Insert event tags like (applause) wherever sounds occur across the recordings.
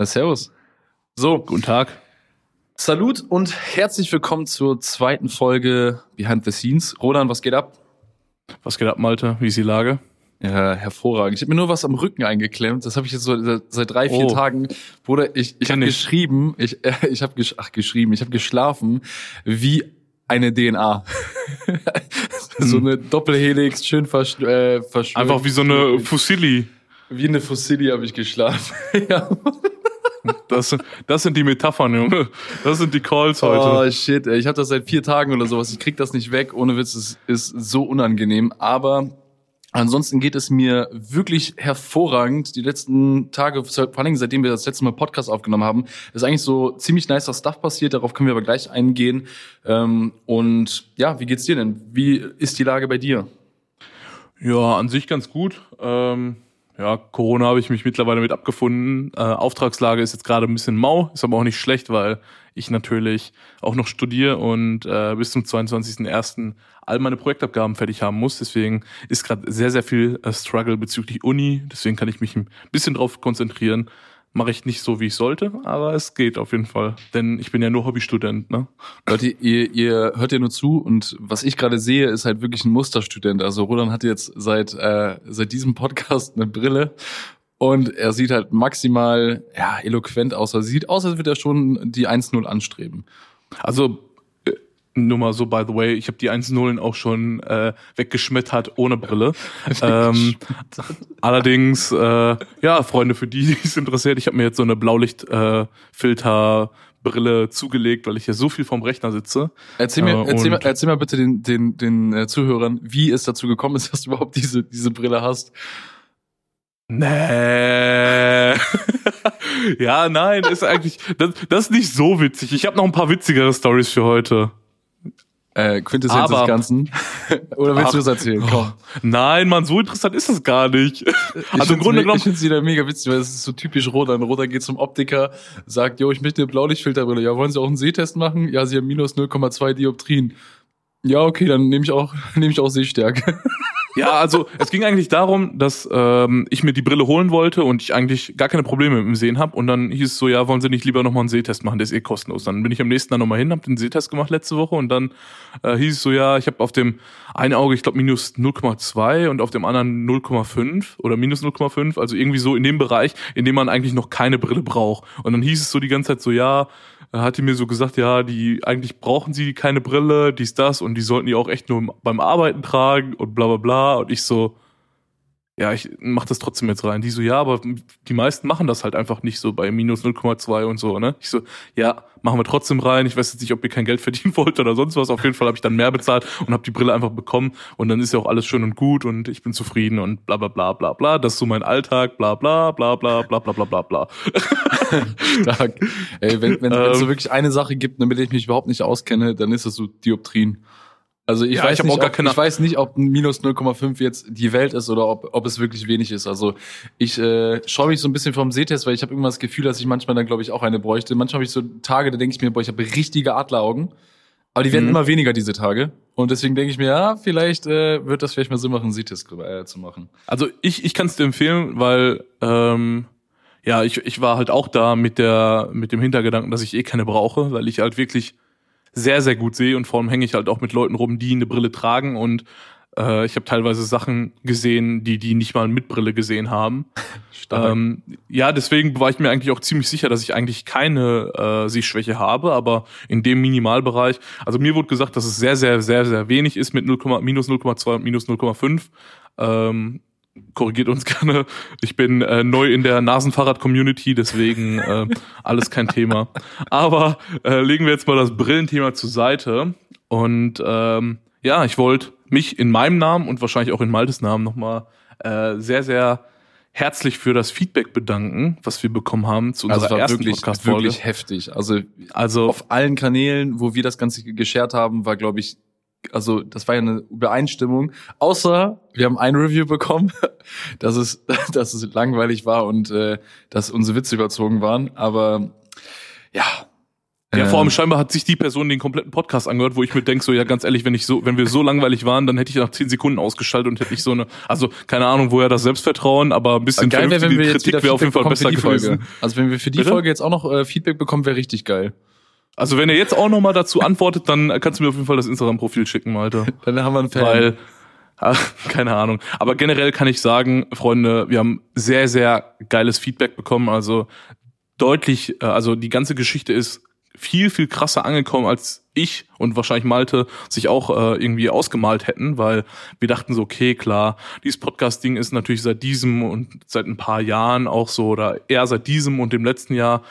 Ja, servus. So, guten Tag. Salut und herzlich willkommen zur zweiten Folge Behind the Scenes. Roland, was geht ab? Was geht ab, Malte? Wie ist die Lage? Ja, hervorragend. Ich habe mir nur was am Rücken eingeklemmt. Das habe ich jetzt so seit drei, vier oh. Tagen. Bruder, ich, ich habe geschrieben, ich, äh, (laughs) ich habe gesch ach, geschrieben, ich habe geschlafen wie eine DNA. (laughs) so eine Doppelhelix, schön versch äh, verschwört. Einfach wie so eine Fusilli. Wie eine Fusilli habe ich geschlafen. (laughs) ja. Das, das sind die Metaphern, Junge. Das sind die Calls heute. Oh shit, ey. ich habe das seit vier Tagen oder sowas. Ich krieg das nicht weg. Ohne Witz, es ist so unangenehm. Aber Ansonsten geht es mir wirklich hervorragend. Die letzten Tage, vor allem seitdem wir das letzte Mal Podcast aufgenommen haben, ist eigentlich so ziemlich nicer Stuff passiert. Darauf können wir aber gleich eingehen. Ähm, und ja, wie geht's dir denn? Wie ist die Lage bei dir? Ja, an sich ganz gut. Ähm, ja, Corona habe ich mich mittlerweile mit abgefunden. Äh, Auftragslage ist jetzt gerade ein bisschen mau, ist aber auch nicht schlecht, weil ich natürlich auch noch studiere und äh, bis zum 22.01. all meine Projektabgaben fertig haben muss. Deswegen ist gerade sehr, sehr viel äh, Struggle bezüglich Uni. Deswegen kann ich mich ein bisschen drauf konzentrieren. Mache ich nicht so, wie ich sollte, aber es geht auf jeden Fall. Denn ich bin ja nur Hobbystudent, ne? Leute, ihr, ihr hört ja nur zu und was ich gerade sehe, ist halt wirklich ein Musterstudent. Also Roland hat jetzt seit, äh, seit diesem Podcast eine Brille und er sieht halt maximal ja, eloquent aus. Er sieht aus, als würde er schon die 1-0 anstreben. Also mal so, by the way, ich habe die 1-0 auch schon äh, weggeschmettert ohne Brille. (laughs) ähm, allerdings, äh, ja, Freunde, für die, (laughs) die es interessiert, ich habe mir jetzt so eine Blaulichtfilter äh, Brille zugelegt, weil ich ja so viel vom Rechner sitze. Erzähl mir, äh, erzähl, mal, erzähl mal bitte den, den, den äh, Zuhörern, wie es dazu gekommen ist, (laughs) dass du überhaupt diese, diese Brille hast. Nee. ja, nein, ist eigentlich, das, das ist nicht so witzig. Ich habe noch ein paar witzigere Stories für heute. Äh, Quintessenz des Ganzen. (laughs) Oder willst du das erzählen? Komm. Oh, nein, man, so interessant ist das gar nicht. Ich (laughs) also im Grunde genommen. Ich finde es wieder mega witzig, weil es ist so typisch Roter. Ein Roter geht zum Optiker, sagt, jo, ich möchte eine Blaulichtfilterbrille. Ja, wollen Sie auch einen Sehtest machen? Ja, Sie haben minus 0,2 Dioptrien. Ja, okay, dann nehme ich auch, (laughs) nehme ich auch Sehstärke. Ja, also es ging eigentlich darum, dass ähm, ich mir die Brille holen wollte und ich eigentlich gar keine Probleme mit dem Sehen habe. Und dann hieß es so, ja, wollen Sie nicht lieber nochmal einen Sehtest machen, der ist eh kostenlos. Dann bin ich am nächsten Tag nochmal hin, habe den Sehtest gemacht letzte Woche und dann äh, hieß es so, ja, ich habe auf dem einen Auge, ich glaube, minus 0,2 und auf dem anderen 0,5 oder minus 0,5, also irgendwie so in dem Bereich, in dem man eigentlich noch keine Brille braucht. Und dann hieß es so die ganze Zeit so, ja, hat die mir so gesagt, ja, die eigentlich brauchen sie keine Brille, dies, das und die sollten die auch echt nur beim Arbeiten tragen und bla bla bla. Und ich so, ja, ich mach das trotzdem jetzt rein. Die so, ja, aber die meisten machen das halt einfach nicht so bei minus 0,2 und so, ne? Ich so, ja, machen wir trotzdem rein. Ich weiß jetzt nicht, ob ihr kein Geld verdienen wollt oder sonst was. Auf jeden Fall habe ich dann mehr bezahlt und habe die Brille einfach bekommen und dann ist ja auch alles schön und gut und ich bin zufrieden und bla bla bla bla bla. Das ist so mein Alltag, bla bla bla bla bla bla bla bla bla. Stark. Ey, wenn wenn es ähm, so wirklich eine Sache gibt, damit ich mich überhaupt nicht auskenne, dann ist es so Dioptrien. Also ich, ja, weiß ich, nicht, ob, ich weiß nicht, ob minus 0,5 jetzt die Welt ist oder ob, ob es wirklich wenig ist. Also ich äh, schaue mich so ein bisschen vom Sehtest, weil ich habe immer das Gefühl, dass ich manchmal dann, glaube ich, auch eine bräuchte. Manchmal habe ich so Tage, da denke ich mir, boah, ich habe richtige Adleraugen. Aber die werden mhm. immer weniger diese Tage. Und deswegen denke ich mir, ja, vielleicht äh, wird das vielleicht mal Sinn machen, einen Sehtest äh, zu machen. Also ich, ich kann es dir empfehlen, weil ähm, ja, ich, ich war halt auch da mit der mit dem Hintergedanken, dass ich eh keine brauche, weil ich halt wirklich sehr, sehr gut sehe und vor allem hänge ich halt auch mit Leuten rum, die eine Brille tragen und äh, ich habe teilweise Sachen gesehen, die die nicht mal mit Brille gesehen haben. (laughs) Ähm, ja, deswegen war ich mir eigentlich auch ziemlich sicher, dass ich eigentlich keine äh, Sehschwäche habe, aber in dem Minimalbereich, also mir wurde gesagt, dass es sehr, sehr, sehr, sehr wenig ist mit 0, minus 0,2 und minus 0,5. Ähm, korrigiert uns (laughs) gerne. Ich bin äh, neu in der Nasenfahrrad-Community, deswegen äh, alles kein Thema. Aber äh, legen wir jetzt mal das Brillenthema zur Seite. Und ähm, ja, ich wollte mich in meinem Namen und wahrscheinlich auch in Maltes Namen nochmal äh, sehr, sehr herzlich für das Feedback bedanken, was wir bekommen haben zu unserer also ersten Podcast-Folge. wirklich heftig. Also, also auf allen Kanälen, wo wir das Ganze geshared haben, war, glaube ich, also das war ja eine Übereinstimmung. Außer wir haben ein Review bekommen, (laughs) dass es, (laughs) dass es langweilig war und äh, dass unsere Witze überzogen waren. Aber ja, Ja, vor allem ähm. scheinbar hat sich die Person den kompletten Podcast angehört, wo ich mir denke, so, ja, ganz ehrlich, wenn ich so, wenn wir so langweilig waren, dann hätte ich nach zehn Sekunden ausgeschaltet und hätte ich so eine, also, keine Ahnung, woher das Selbstvertrauen, aber ein bisschen geil wär, wenn wir Kritik wäre auf jeden Fall besser gewesen. Also, wenn wir für die Bitte? Folge jetzt auch noch äh, Feedback bekommen, wäre richtig geil. Also, wenn ihr jetzt auch noch mal dazu antwortet, dann kannst du mir auf jeden Fall das Instagram-Profil schicken, Alter. dann haben wir einen Fan. Weil, ach, keine Ahnung. Aber generell kann ich sagen, Freunde, wir haben sehr, sehr geiles Feedback bekommen. Also deutlich, äh, also die ganze Geschichte ist viel, viel krasser angekommen, als ich und wahrscheinlich Malte sich auch äh, irgendwie ausgemalt hätten, weil wir dachten so, okay, klar, dieses Podcast-Ding ist natürlich seit diesem und seit ein paar Jahren auch so, oder eher seit diesem und dem letzten Jahr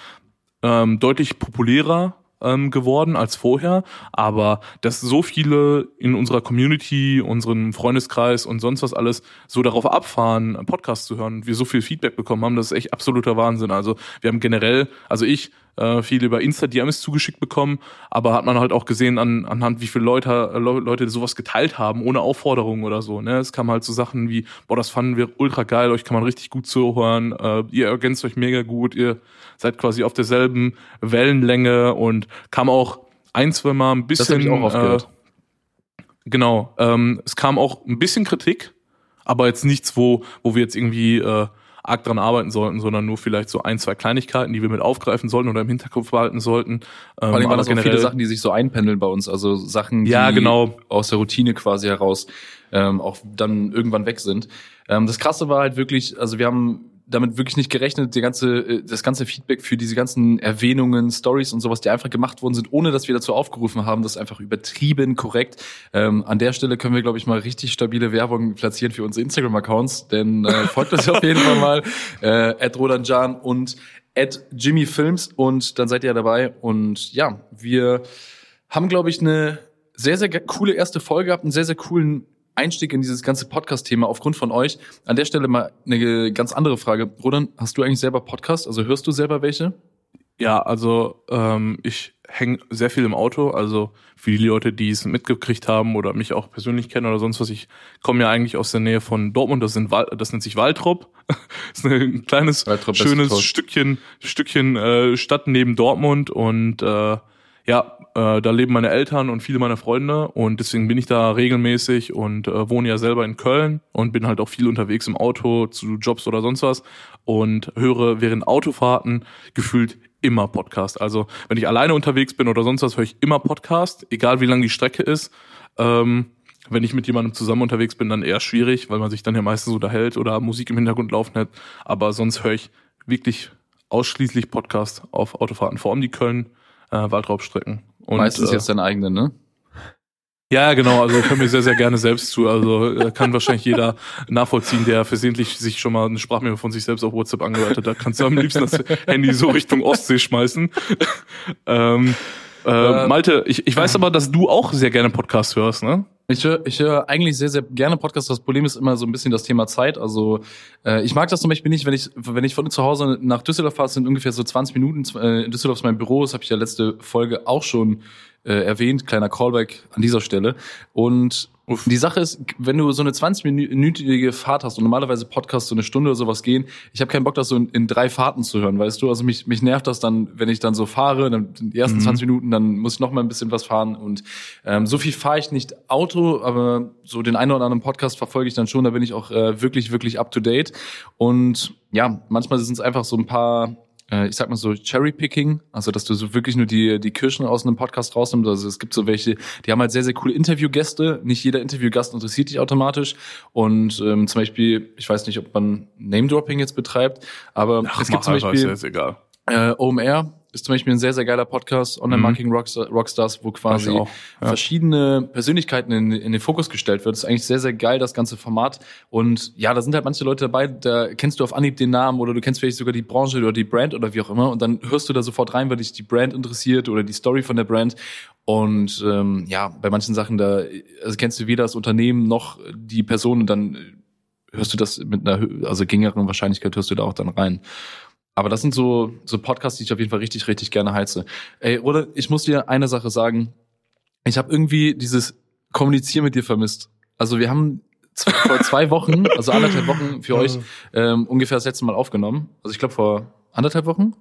ähm, deutlich populärer ähm, geworden als vorher, aber dass so viele in unserer Community, unserem Freundeskreis und sonst was alles so darauf abfahren, Podcast zu hören, wir so viel Feedback bekommen haben, das ist echt absoluter Wahnsinn. Also wir haben generell, also ich äh, viel über Insta-DMs zugeschickt bekommen, aber hat man halt auch gesehen an, anhand, wie viele Leute, äh, Leute sowas geteilt haben, ohne Aufforderung oder so. Ne? Es kam halt so Sachen wie, boah, das fanden wir ultra geil, euch kann man richtig gut zuhören, äh, ihr ergänzt euch mega gut, ihr seid quasi auf derselben Wellenlänge und kam auch ein, zwei Mal ein bisschen. Das ich auch oft äh, Genau. Ähm, es kam auch ein bisschen Kritik, aber jetzt nichts, wo, wo wir jetzt irgendwie äh, arg dran arbeiten sollten, sondern nur vielleicht so ein, zwei Kleinigkeiten, die wir mit aufgreifen sollten oder im Hinterkopf behalten sollten. Ähm, Vor allem waren das auch viele Sachen, die sich so einpendeln bei uns, also Sachen, die ja, genau. aus der Routine quasi heraus ähm, auch dann irgendwann weg sind. Ähm, das Krasse war halt wirklich, also wir haben damit wirklich nicht gerechnet, die ganze, äh, das ganze Feedback für diese ganzen Erwähnungen, Stories und sowas, die einfach gemacht worden sind, ohne dass wir dazu aufgerufen haben, das ist einfach übertrieben korrekt. Ähm, an der Stelle können wir, glaube ich, mal richtig stabile Werbung platzieren für unsere Instagram-Accounts, denn äh, (laughs) folgt uns auf jeden Fall mal äh, at Rodanjan und at Jimmy Films und dann seid ihr dabei. Und ja, wir haben, glaube ich, eine sehr, sehr coole erste Folge gehabt, einen sehr, sehr coolen Einstieg in dieses ganze Podcast-Thema aufgrund von euch. An der Stelle mal eine ganz andere Frage. Rodan, hast du eigentlich selber Podcast? Also hörst du selber welche? Ja, also ähm, ich hänge sehr viel im Auto. Also für die Leute, die es mitgekriegt haben oder mich auch persönlich kennen oder sonst was, ich komme ja eigentlich aus der Nähe von Dortmund. Das, sind, das nennt sich Waltrop. (laughs) das ist ein kleines, Waltrop schönes Stückchen, Stückchen äh, Stadt neben Dortmund und äh, ja, äh, da leben meine Eltern und viele meiner Freunde und deswegen bin ich da regelmäßig und äh, wohne ja selber in Köln und bin halt auch viel unterwegs im Auto zu Jobs oder sonst was und höre während Autofahrten gefühlt immer Podcast. Also wenn ich alleine unterwegs bin oder sonst was, höre ich immer Podcast, egal wie lang die Strecke ist. Ähm, wenn ich mit jemandem zusammen unterwegs bin, dann eher schwierig, weil man sich dann ja meistens unterhält oder Musik im Hintergrund laufen hat. Aber sonst höre ich wirklich ausschließlich Podcast auf Autofahrten, vor allem die Köln äh, Waldraubstrecken. Und, Meistens äh, jetzt deinen eigenen, ne? Ja, genau, also ich höre mir sehr, sehr gerne selbst zu. Also äh, kann wahrscheinlich jeder nachvollziehen, der versehentlich sich schon mal eine Sprachmail von sich selbst auf WhatsApp angehört hat. Da kannst du am liebsten das Handy so Richtung Ostsee schmeißen. (laughs) ähm, äh, Malte, ich, ich weiß aber, dass du auch sehr gerne Podcast hörst, ne? Ich höre ich hör eigentlich sehr, sehr gerne Podcasts. Das Problem ist immer so ein bisschen das Thema Zeit. Also äh, ich mag das zum Beispiel nicht, wenn ich, wenn ich von zu Hause nach Düsseldorf fahre, sind ungefähr so 20 Minuten. Äh, in Düsseldorf ist mein Büro, das habe ich ja letzte Folge auch schon äh, erwähnt. Kleiner Callback an dieser Stelle. Und Uff. Die Sache ist, wenn du so eine 20-minütige Fahrt hast und normalerweise Podcasts so eine Stunde oder sowas gehen, ich habe keinen Bock, das so in, in, drei Fahrten zu hören, weißt du? Also mich, mich nervt das dann, wenn ich dann so fahre, dann die ersten mhm. 20 Minuten, dann muss ich noch mal ein bisschen was fahren und ähm, so viel fahre ich nicht Auto, aber so den einen oder anderen Podcast verfolge ich dann schon, da bin ich auch äh, wirklich, wirklich up to date und ja, manchmal sind es einfach so ein paar ich sag mal so Cherry-Picking, also dass du so wirklich nur die, die Kirschen aus einem Podcast rausnimmst. Also es gibt so welche, die haben halt sehr, sehr coole Interviewgäste. Nicht jeder Interviewgast interessiert dich automatisch. Und ähm, zum Beispiel, ich weiß nicht, ob man Name-Dropping jetzt betreibt, aber Ach, es gibt zum Beispiel ist egal. Äh, OMR, ist zum Beispiel ein sehr, sehr geiler Podcast, Online-Marketing mhm. Rockstars, wo quasi ja. verschiedene Persönlichkeiten in, in, den Fokus gestellt wird. Das ist eigentlich sehr, sehr geil, das ganze Format. Und ja, da sind halt manche Leute dabei, da kennst du auf Anhieb den Namen oder du kennst vielleicht sogar die Branche oder die Brand oder wie auch immer. Und dann hörst du da sofort rein, weil dich die Brand interessiert oder die Story von der Brand. Und ähm, ja, bei manchen Sachen, da also kennst du weder das Unternehmen noch die Person und dann hörst du das mit einer also geringeren Wahrscheinlichkeit hörst du da auch dann rein. Aber das sind so, so Podcasts, die ich auf jeden Fall richtig, richtig gerne heize. Ey, oder ich muss dir eine Sache sagen. Ich habe irgendwie dieses Kommunizieren mit dir vermisst. Also wir haben vor zwei Wochen, also anderthalb Wochen für euch ähm, ungefähr das letzte Mal aufgenommen. Also ich glaube vor anderthalb Wochen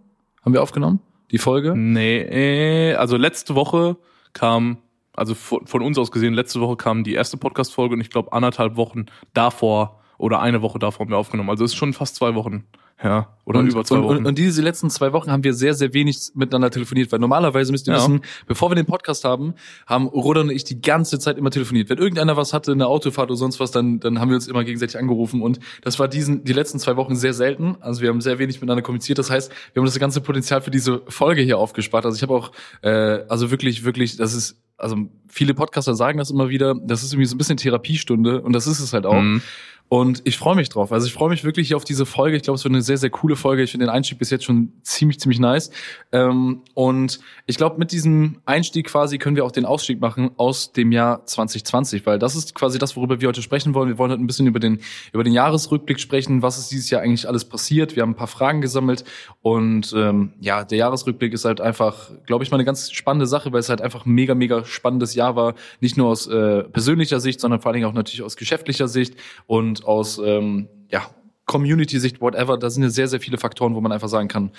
haben wir aufgenommen. die Folge? Nee, also letzte Woche kam, also von, von uns aus gesehen, letzte Woche kam die erste Podcast-Folge und ich glaube anderthalb Wochen davor oder eine Woche davor haben wir aufgenommen. Also es ist schon fast zwei Wochen. Ja, oder und, über zwei Wochen. Und, und, diese letzten zwei Wochen haben wir sehr, sehr wenig miteinander telefoniert, weil normalerweise müsst ihr ja. wissen, bevor wir den Podcast haben, haben Rodan und ich die ganze Zeit immer telefoniert. Wenn irgendeiner was hatte, eine Autofahrt oder sonst was, dann, dann haben wir uns immer gegenseitig angerufen und das war diesen, die letzten zwei Wochen sehr selten. Also wir haben sehr wenig miteinander kommuniziert. Das heißt, wir haben das ganze Potenzial für diese Folge hier aufgespart. Also ich habe auch, äh, also wirklich, wirklich, das ist also viele Podcaster sagen das immer wieder, das ist irgendwie so ein bisschen Therapiestunde und das ist es halt auch. Mhm. Und ich freue mich drauf. Also ich freue mich wirklich auf diese Folge. Ich glaube, es wird eine sehr, sehr coole Folge. Ich finde den Einstieg bis jetzt schon ziemlich, ziemlich nice. Ähm, und ich glaube, mit diesem Einstieg quasi können wir auch den Ausstieg machen aus dem Jahr 2020, weil das ist quasi das, worüber wir heute sprechen wollen. Wir wollen heute ein bisschen über den, über den Jahresrückblick sprechen. Was ist dieses Jahr eigentlich alles passiert? Wir haben ein paar Fragen gesammelt. Und ähm, ja, der Jahresrückblick ist halt einfach, glaube ich, mal eine ganz spannende Sache, weil es halt einfach ein mega, mega spannendes Jahr war. Nicht nur aus äh, persönlicher Sicht, sondern vor allen Dingen auch natürlich aus geschäftlicher Sicht. Und aus ähm, ja, Community-Sicht, whatever, da sind ja sehr, sehr viele Faktoren, wo man einfach sagen kann,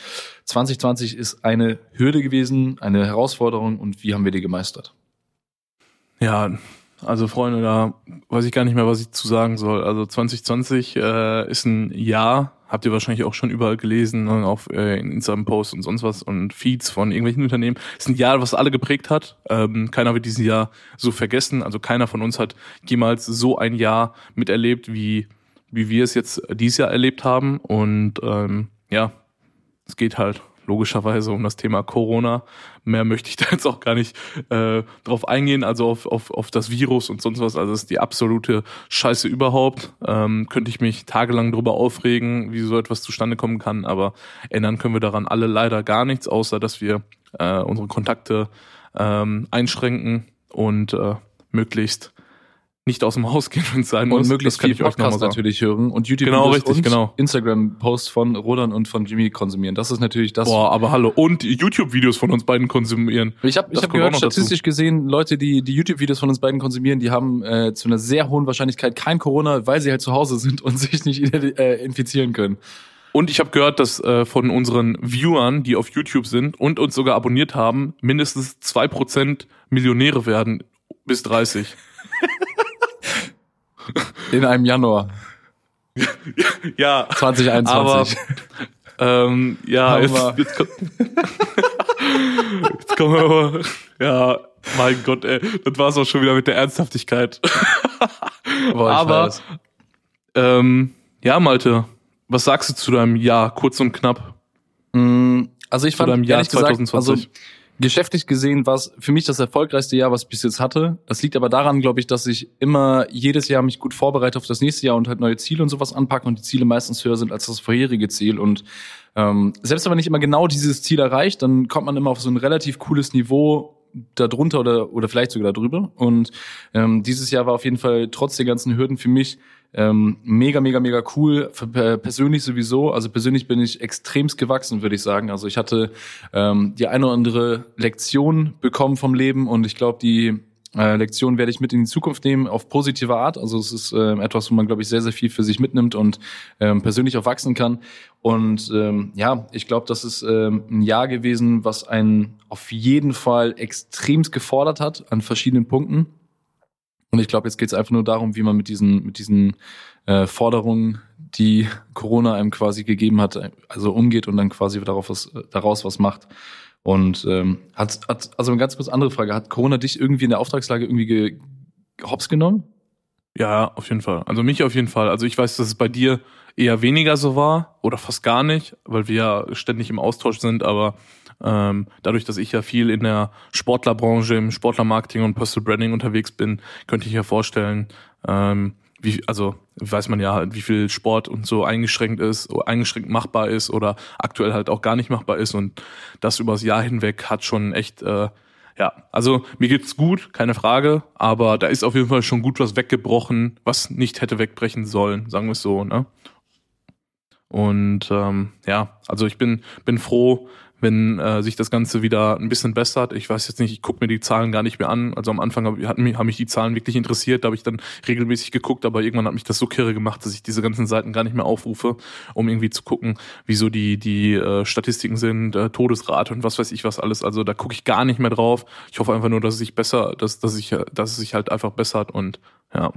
2020 ist eine Hürde gewesen, eine Herausforderung und wie haben wir die gemeistert? Ja, also Freunde, da weiß ich gar nicht mehr, was ich zu sagen soll. Also 2020 äh, ist ein Jahr, habt ihr wahrscheinlich auch schon überall gelesen, ne, auf äh, in Instagram-Posts und sonst was und Feeds von irgendwelchen Unternehmen. Ist ein Jahr, was alle geprägt hat. Ähm, keiner wird dieses Jahr so vergessen. Also keiner von uns hat jemals so ein Jahr miterlebt, wie wie wir es jetzt dieses Jahr erlebt haben. Und ähm, ja, es geht halt logischerweise um das Thema Corona. Mehr möchte ich da jetzt auch gar nicht äh, drauf eingehen, also auf, auf, auf das Virus und sonst was. Also es ist die absolute Scheiße überhaupt. Ähm, könnte ich mich tagelang drüber aufregen, wie so etwas zustande kommen kann, aber ändern können wir daran alle leider gar nichts, außer dass wir äh, unsere Kontakte ähm, einschränken und äh, möglichst nicht aus dem Haus gehen, es sein muss. Und möglichst viel Podcast natürlich hören und YouTube genau, richtig, und genau. Instagram-Posts von Rodan und von Jimmy konsumieren. Das ist natürlich das. Boah, aber hallo. Und YouTube-Videos von uns beiden konsumieren. Ich habe ich hab gehört, statistisch dazu. gesehen, Leute, die die YouTube-Videos von uns beiden konsumieren, die haben äh, zu einer sehr hohen Wahrscheinlichkeit kein Corona, weil sie halt zu Hause sind und (laughs) sich nicht äh, infizieren können. Und ich habe gehört, dass äh, von unseren Viewern, die auf YouTube sind und uns sogar abonniert haben, mindestens zwei Prozent Millionäre werden bis 30. (laughs) In einem Januar. (laughs) ja. 2021. Aber, ähm, ja, jetzt, jetzt, kommt, jetzt kommen wir aber, ja, mein Gott, ey, das war's auch schon wieder mit der Ernsthaftigkeit. (laughs) Boah, aber, ähm, ja, Malte, was sagst du zu deinem Jahr, kurz und knapp? Mm, also ich zu fand, Jahr 2020. Gesagt, also geschäftlich gesehen war es für mich das erfolgreichste Jahr, was ich bis jetzt hatte. Das liegt aber daran, glaube ich, dass ich immer jedes Jahr mich gut vorbereite auf das nächste Jahr und halt neue Ziele und sowas anpacke und die Ziele meistens höher sind als das vorherige Ziel. Und ähm, selbst wenn man nicht immer genau dieses Ziel erreicht, dann kommt man immer auf so ein relativ cooles Niveau darunter oder, oder vielleicht sogar darüber. Und ähm, dieses Jahr war auf jeden Fall trotz der ganzen Hürden für mich ähm, mega, mega, mega cool. Für, persönlich sowieso. Also persönlich bin ich extremst gewachsen, würde ich sagen. Also ich hatte ähm, die eine oder andere Lektion bekommen vom Leben und ich glaube, die äh, Lektion werde ich mit in die Zukunft nehmen auf positive Art. Also es ist äh, etwas, wo man, glaube ich, sehr, sehr viel für sich mitnimmt und ähm, persönlich auch wachsen kann. Und ähm, ja, ich glaube, das ist ähm, ein Jahr gewesen, was einen auf jeden Fall extremst gefordert hat an verschiedenen Punkten. Und ich glaube, jetzt geht es einfach nur darum, wie man mit diesen, mit diesen äh, Forderungen, die Corona einem quasi gegeben hat, also umgeht und dann quasi darauf was, daraus was macht. Und ähm, hat, hat, also eine ganz kurz andere Frage, hat Corona dich irgendwie in der Auftragslage irgendwie ge, hops genommen? Ja, auf jeden Fall. Also mich auf jeden Fall. Also ich weiß, dass es bei dir eher weniger so war oder fast gar nicht, weil wir ja ständig im Austausch sind, aber ähm, dadurch, dass ich ja viel in der Sportlerbranche, im Sportlermarketing und Personal Branding unterwegs bin, könnte ich ja vorstellen, ähm, wie, also weiß man ja halt, wie viel Sport und so eingeschränkt ist, eingeschränkt machbar ist oder aktuell halt auch gar nicht machbar ist und das übers Jahr hinweg hat schon echt, äh, ja, also mir geht's gut, keine Frage, aber da ist auf jeden Fall schon gut was weggebrochen, was nicht hätte wegbrechen sollen, sagen wir es so, ne? Und ähm, ja, also ich bin bin froh, wenn äh, sich das Ganze wieder ein bisschen bessert. Ich weiß jetzt nicht, ich gucke mir die Zahlen gar nicht mehr an. Also am Anfang hab, hatten haben mich die Zahlen wirklich interessiert, da habe ich dann regelmäßig geguckt, aber irgendwann hat mich das so kirre gemacht, dass ich diese ganzen Seiten gar nicht mehr aufrufe, um irgendwie zu gucken, wieso die die äh, Statistiken sind, äh, Todesrate und was weiß ich was alles. Also da gucke ich gar nicht mehr drauf. Ich hoffe einfach nur, dass es sich besser, dass dass ich dass es sich halt einfach bessert und ja.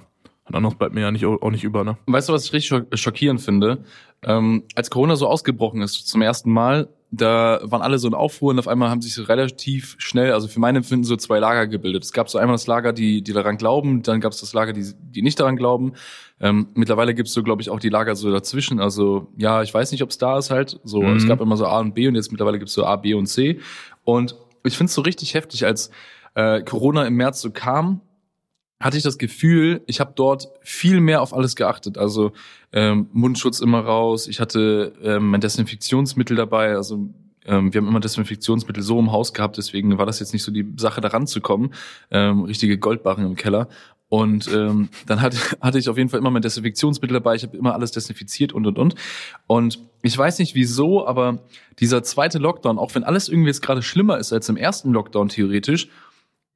Und anderes bleibt mir ja nicht, auch nicht über, ne? Weißt du, was ich richtig schockierend finde? Ähm, als Corona so ausgebrochen ist, zum ersten Mal, da waren alle so in Aufruhr und auf einmal haben sich so relativ schnell, also für mein Empfinden, so zwei Lager gebildet. Es gab so einmal das Lager, die, die daran glauben, dann gab es das Lager, die, die nicht daran glauben. Ähm, mittlerweile gibt es so, glaube ich, auch die Lager so dazwischen. Also ja, ich weiß nicht, ob es da ist halt. So, mhm. es gab immer so A und B und jetzt mittlerweile gibt es so A, B und C. Und ich finde es so richtig heftig, als äh, Corona im März so kam, hatte ich das Gefühl, ich habe dort viel mehr auf alles geachtet. Also ähm, Mundschutz immer raus, ich hatte ähm, mein Desinfektionsmittel dabei, also ähm, wir haben immer Desinfektionsmittel so im Haus gehabt, deswegen war das jetzt nicht so die Sache, da ranzukommen. Ähm, richtige Goldbarren im Keller. Und ähm, dann hatte, (laughs) hatte ich auf jeden Fall immer mein Desinfektionsmittel dabei. Ich habe immer alles desinfiziert und und und. Und ich weiß nicht wieso, aber dieser zweite Lockdown, auch wenn alles irgendwie jetzt gerade schlimmer ist als im ersten Lockdown theoretisch,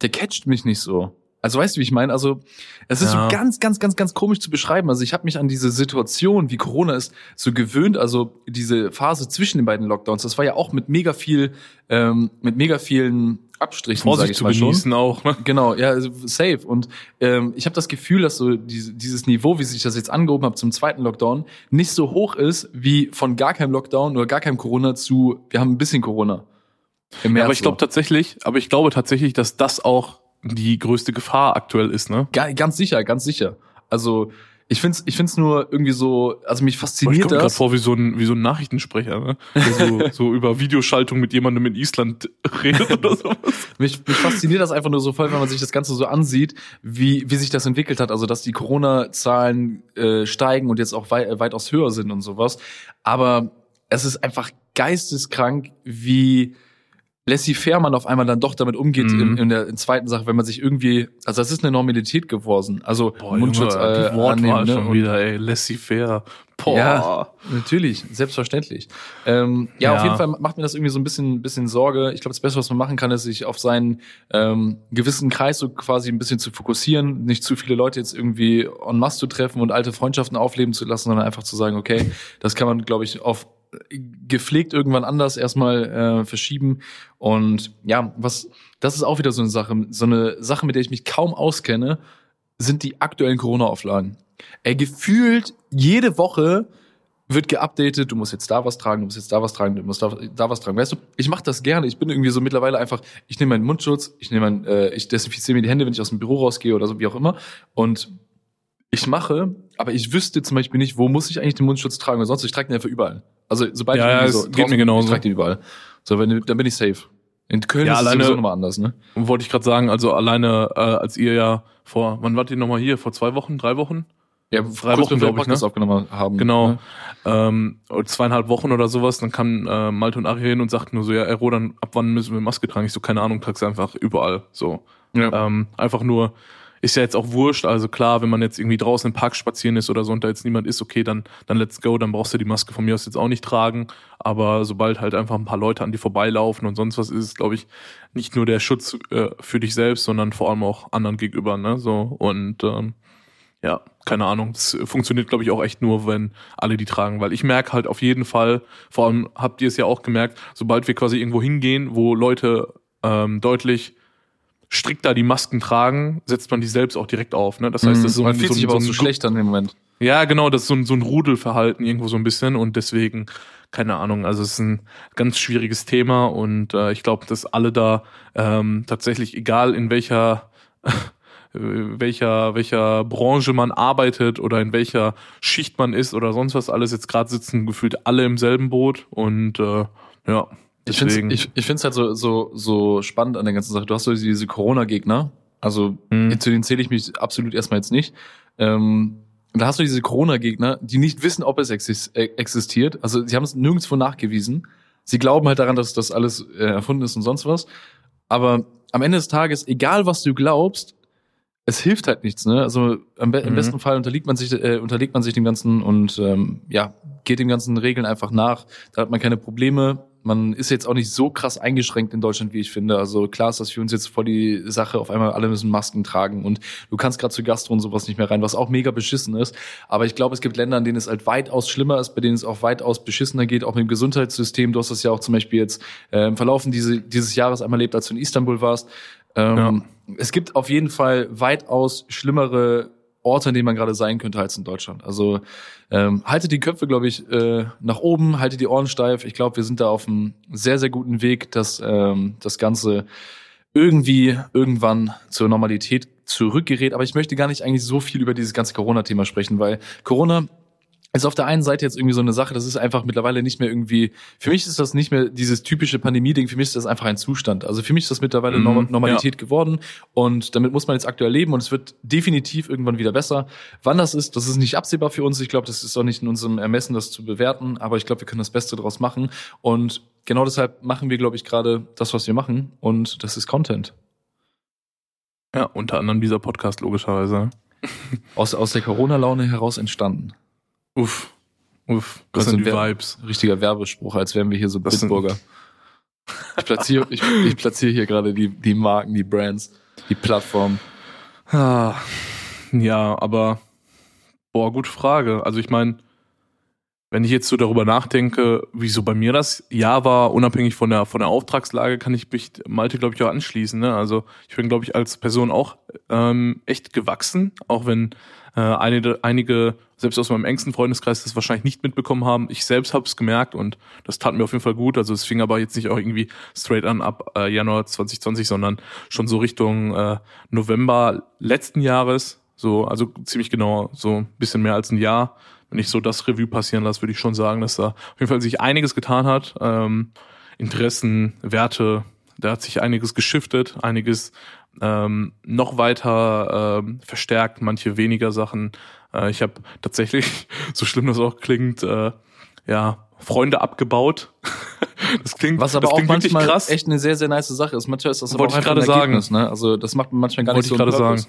der catcht mich nicht so. Also weißt du, wie ich meine? Also es ist ja. so ganz, ganz, ganz, ganz komisch zu beschreiben. Also ich habe mich an diese Situation, wie Corona ist, so gewöhnt. Also diese Phase zwischen den beiden Lockdowns, das war ja auch mit mega viel, ähm, mit mega vielen Abstrichen, Vorsicht ich zu genießen schon. auch. Ne? Genau, ja, also safe. Und ähm, ich habe das Gefühl, dass so diese, dieses Niveau, wie sich das jetzt angehoben hat zum zweiten Lockdown, nicht so hoch ist wie von gar keinem Lockdown oder gar keinem Corona zu, wir haben ein bisschen Corona. Ja, aber ich glaube tatsächlich, aber ich glaube tatsächlich, dass das auch die größte Gefahr aktuell ist, ne? Ganz sicher, ganz sicher. Also ich find's, ich find's nur irgendwie so, also mich fasziniert ich das. Ich komme vor wie so ein wie so ein Nachrichtensprecher, ne? Der so, (laughs) so über Videoschaltung mit jemandem in Island redet oder (laughs) sowas. mich, mich fasziniert das einfach nur so voll, wenn man sich das Ganze so ansieht, wie wie sich das entwickelt hat. Also dass die Corona-Zahlen äh, steigen und jetzt auch wei weitaus höher sind und sowas. Aber es ist einfach geisteskrank, wie laissez-faire man auf einmal dann doch damit umgeht mhm. in, in, der in zweiten Sache, wenn man sich irgendwie, also das ist eine Normalität geworden. Also Boah, Mundschutz Junge, äh, die Wortwahl ne? schon wieder, ey, laissez-faire. Boah. Ja, natürlich, selbstverständlich. Ähm, ja, ja, auf jeden Fall macht mir das irgendwie so ein bisschen, bisschen Sorge. Ich glaube, das Beste, was man machen kann, ist, sich auf seinen ähm, gewissen Kreis so quasi ein bisschen zu fokussieren, nicht zu viele Leute jetzt irgendwie en masse zu treffen und alte Freundschaften aufleben zu lassen, sondern einfach zu sagen, okay, das kann man, glaube ich, auf gepflegt irgendwann anders erstmal äh, verschieben. Und ja, was, das ist auch wieder so eine Sache, so eine Sache, mit der ich mich kaum auskenne, sind die aktuellen Corona-Auflagen. Er gefühlt jede Woche wird geupdatet, du musst jetzt da was tragen, du musst jetzt da was tragen, du musst da, da was tragen. Weißt du, ich mache das gerne. Ich bin irgendwie so mittlerweile einfach, ich nehme meinen Mundschutz, ich nehme mein, äh, ich desinfiziere mir die Hände, wenn ich aus dem Büro rausgehe oder so, wie auch immer. Und ich mache, aber ich wüsste zum Beispiel nicht, wo muss ich eigentlich den Mundschutz tragen, weil sonst ich trage den einfach überall. Also sobald ja, ich ja, so, geht mir genauso. Ich trage den überall. So, wenn, dann bin ich safe. In Köln ja, ist alleine, es sowieso nochmal anders, ne? Wollte ich gerade sagen, also alleine äh, als ihr ja vor, wann wart ihr nochmal hier? Vor zwei Wochen, drei Wochen? Ja, drei Wochen, glaube ich, ne? aufgenommen haben. Genau. Ne? Ähm, zweieinhalb Wochen oder sowas, dann kam äh, Malte und Ari hin und sagten nur so, ja, Ero, dann ab wann müssen wir Maske tragen? Ich so, keine Ahnung, trag's einfach überall. So. Ja. Ähm, einfach nur, ist ja jetzt auch wurscht. Also klar, wenn man jetzt irgendwie draußen im Park spazieren ist oder so und da jetzt niemand ist, okay, dann, dann let's go, dann brauchst du die Maske von mir aus jetzt auch nicht tragen. Aber sobald halt einfach ein paar Leute an dir vorbeilaufen und sonst was ist es, glaube ich, nicht nur der Schutz äh, für dich selbst, sondern vor allem auch anderen gegenüber. Ne? So und ähm, ja, keine Ahnung. Das funktioniert, glaube ich, auch echt nur, wenn alle die tragen. Weil ich merke halt auf jeden Fall, vor allem habt ihr es ja auch gemerkt, sobald wir quasi irgendwo hingehen, wo Leute ähm, deutlich strikter die Masken tragen, setzt man die selbst auch direkt auf. Ne? Das heißt, das ist so man fühlt so, sich aber so, so schlechter in dem Moment. Ja, genau, das ist so ein, so ein Rudelverhalten irgendwo so ein bisschen und deswegen, keine Ahnung, also es ist ein ganz schwieriges Thema und äh, ich glaube, dass alle da ähm, tatsächlich, egal in welcher (laughs) welcher welcher Branche man arbeitet oder in welcher Schicht man ist oder sonst was alles jetzt gerade sitzen gefühlt alle im selben Boot und äh, ja ich finde ich, ich find's halt so, so, so spannend an der ganzen Sache. Du hast so diese Corona-Gegner. Also mhm. zu denen zähle ich mich absolut erstmal jetzt nicht. Ähm, da hast du diese Corona-Gegner, die nicht wissen, ob es äh, existiert. Also sie haben es nirgendwo nachgewiesen. Sie glauben halt daran, dass das alles äh, erfunden ist und sonst was. Aber am Ende des Tages, egal was du glaubst, es hilft halt nichts. Ne? Also im, be mhm. im besten Fall unterliegt man sich, äh, unterliegt man sich dem Ganzen und ähm, ja geht den ganzen Regeln einfach nach. Da hat man keine Probleme man ist jetzt auch nicht so krass eingeschränkt in Deutschland, wie ich finde. Also klar ist das für uns jetzt voll die Sache, auf einmal alle müssen Masken tragen und du kannst gerade zu Gastro und sowas nicht mehr rein, was auch mega beschissen ist. Aber ich glaube, es gibt Länder, in denen es halt weitaus schlimmer ist, bei denen es auch weitaus beschissener geht, auch mit dem Gesundheitssystem. Du hast das ja auch zum Beispiel jetzt äh, im Verlaufen diese, dieses Jahres einmal erlebt, als du in Istanbul warst. Ähm, ja. Es gibt auf jeden Fall weitaus schlimmere Orte, in denen man gerade sein könnte als in Deutschland. Also ähm, haltet die Köpfe, glaube ich, äh, nach oben, haltet die Ohren steif. Ich glaube, wir sind da auf einem sehr, sehr guten Weg, dass ähm, das Ganze irgendwie irgendwann zur Normalität zurückgerät. Aber ich möchte gar nicht eigentlich so viel über dieses ganze Corona-Thema sprechen, weil Corona ist auf der einen Seite jetzt irgendwie so eine Sache, das ist einfach mittlerweile nicht mehr irgendwie, für mich ist das nicht mehr dieses typische Pandemie-Ding, für mich ist das einfach ein Zustand. Also für mich ist das mittlerweile mhm, Normalität ja. geworden und damit muss man jetzt aktuell leben und es wird definitiv irgendwann wieder besser. Wann das ist, das ist nicht absehbar für uns. Ich glaube, das ist auch nicht in unserem Ermessen, das zu bewerten, aber ich glaube, wir können das Beste daraus machen und genau deshalb machen wir, glaube ich, gerade das, was wir machen und das ist Content. Ja, unter anderem dieser Podcast logischerweise. Aus, aus der Corona-Laune heraus entstanden. Uff. Uff. Das, das sind die Vibes. Richtiger Werbespruch, als wären wir hier so Bitburger. Ich platziere, ich, ich platziere hier gerade die, die Marken, die Brands, die Plattformen. Ah, ja, aber boah, gute Frage. Also ich meine, wenn ich jetzt so darüber nachdenke, wieso bei mir das Jahr war, unabhängig von der von der Auftragslage, kann ich mich Malte glaube ich auch anschließen. Ne? Also ich bin glaube ich als Person auch ähm, echt gewachsen, auch wenn äh, einige, einige, selbst aus meinem engsten Freundeskreis, das wahrscheinlich nicht mitbekommen haben. Ich selbst habe es gemerkt und das tat mir auf jeden Fall gut. Also es fing aber jetzt nicht auch irgendwie straight an ab äh, Januar 2020, sondern schon so Richtung äh, November letzten Jahres. So, also ziemlich genau, so ein bisschen mehr als ein Jahr. Wenn ich so das Revue passieren lasse, würde ich schon sagen, dass da auf jeden Fall sich einiges getan hat. Ähm, Interessen, Werte, da hat sich einiges geschiftet, einiges ähm, noch weiter ähm, verstärkt, manche weniger Sachen. Äh, ich habe tatsächlich, (laughs) so schlimm das auch klingt, äh, ja, Freunde abgebaut. (laughs) das klingt, Was aber auch manchmal krass. echt eine sehr, sehr nice Sache ist. Manchmal ist das aber Wollte auch ich gerade sagen. Ne? Also das macht man manchmal gar Wollte nicht so ich gerade sagen.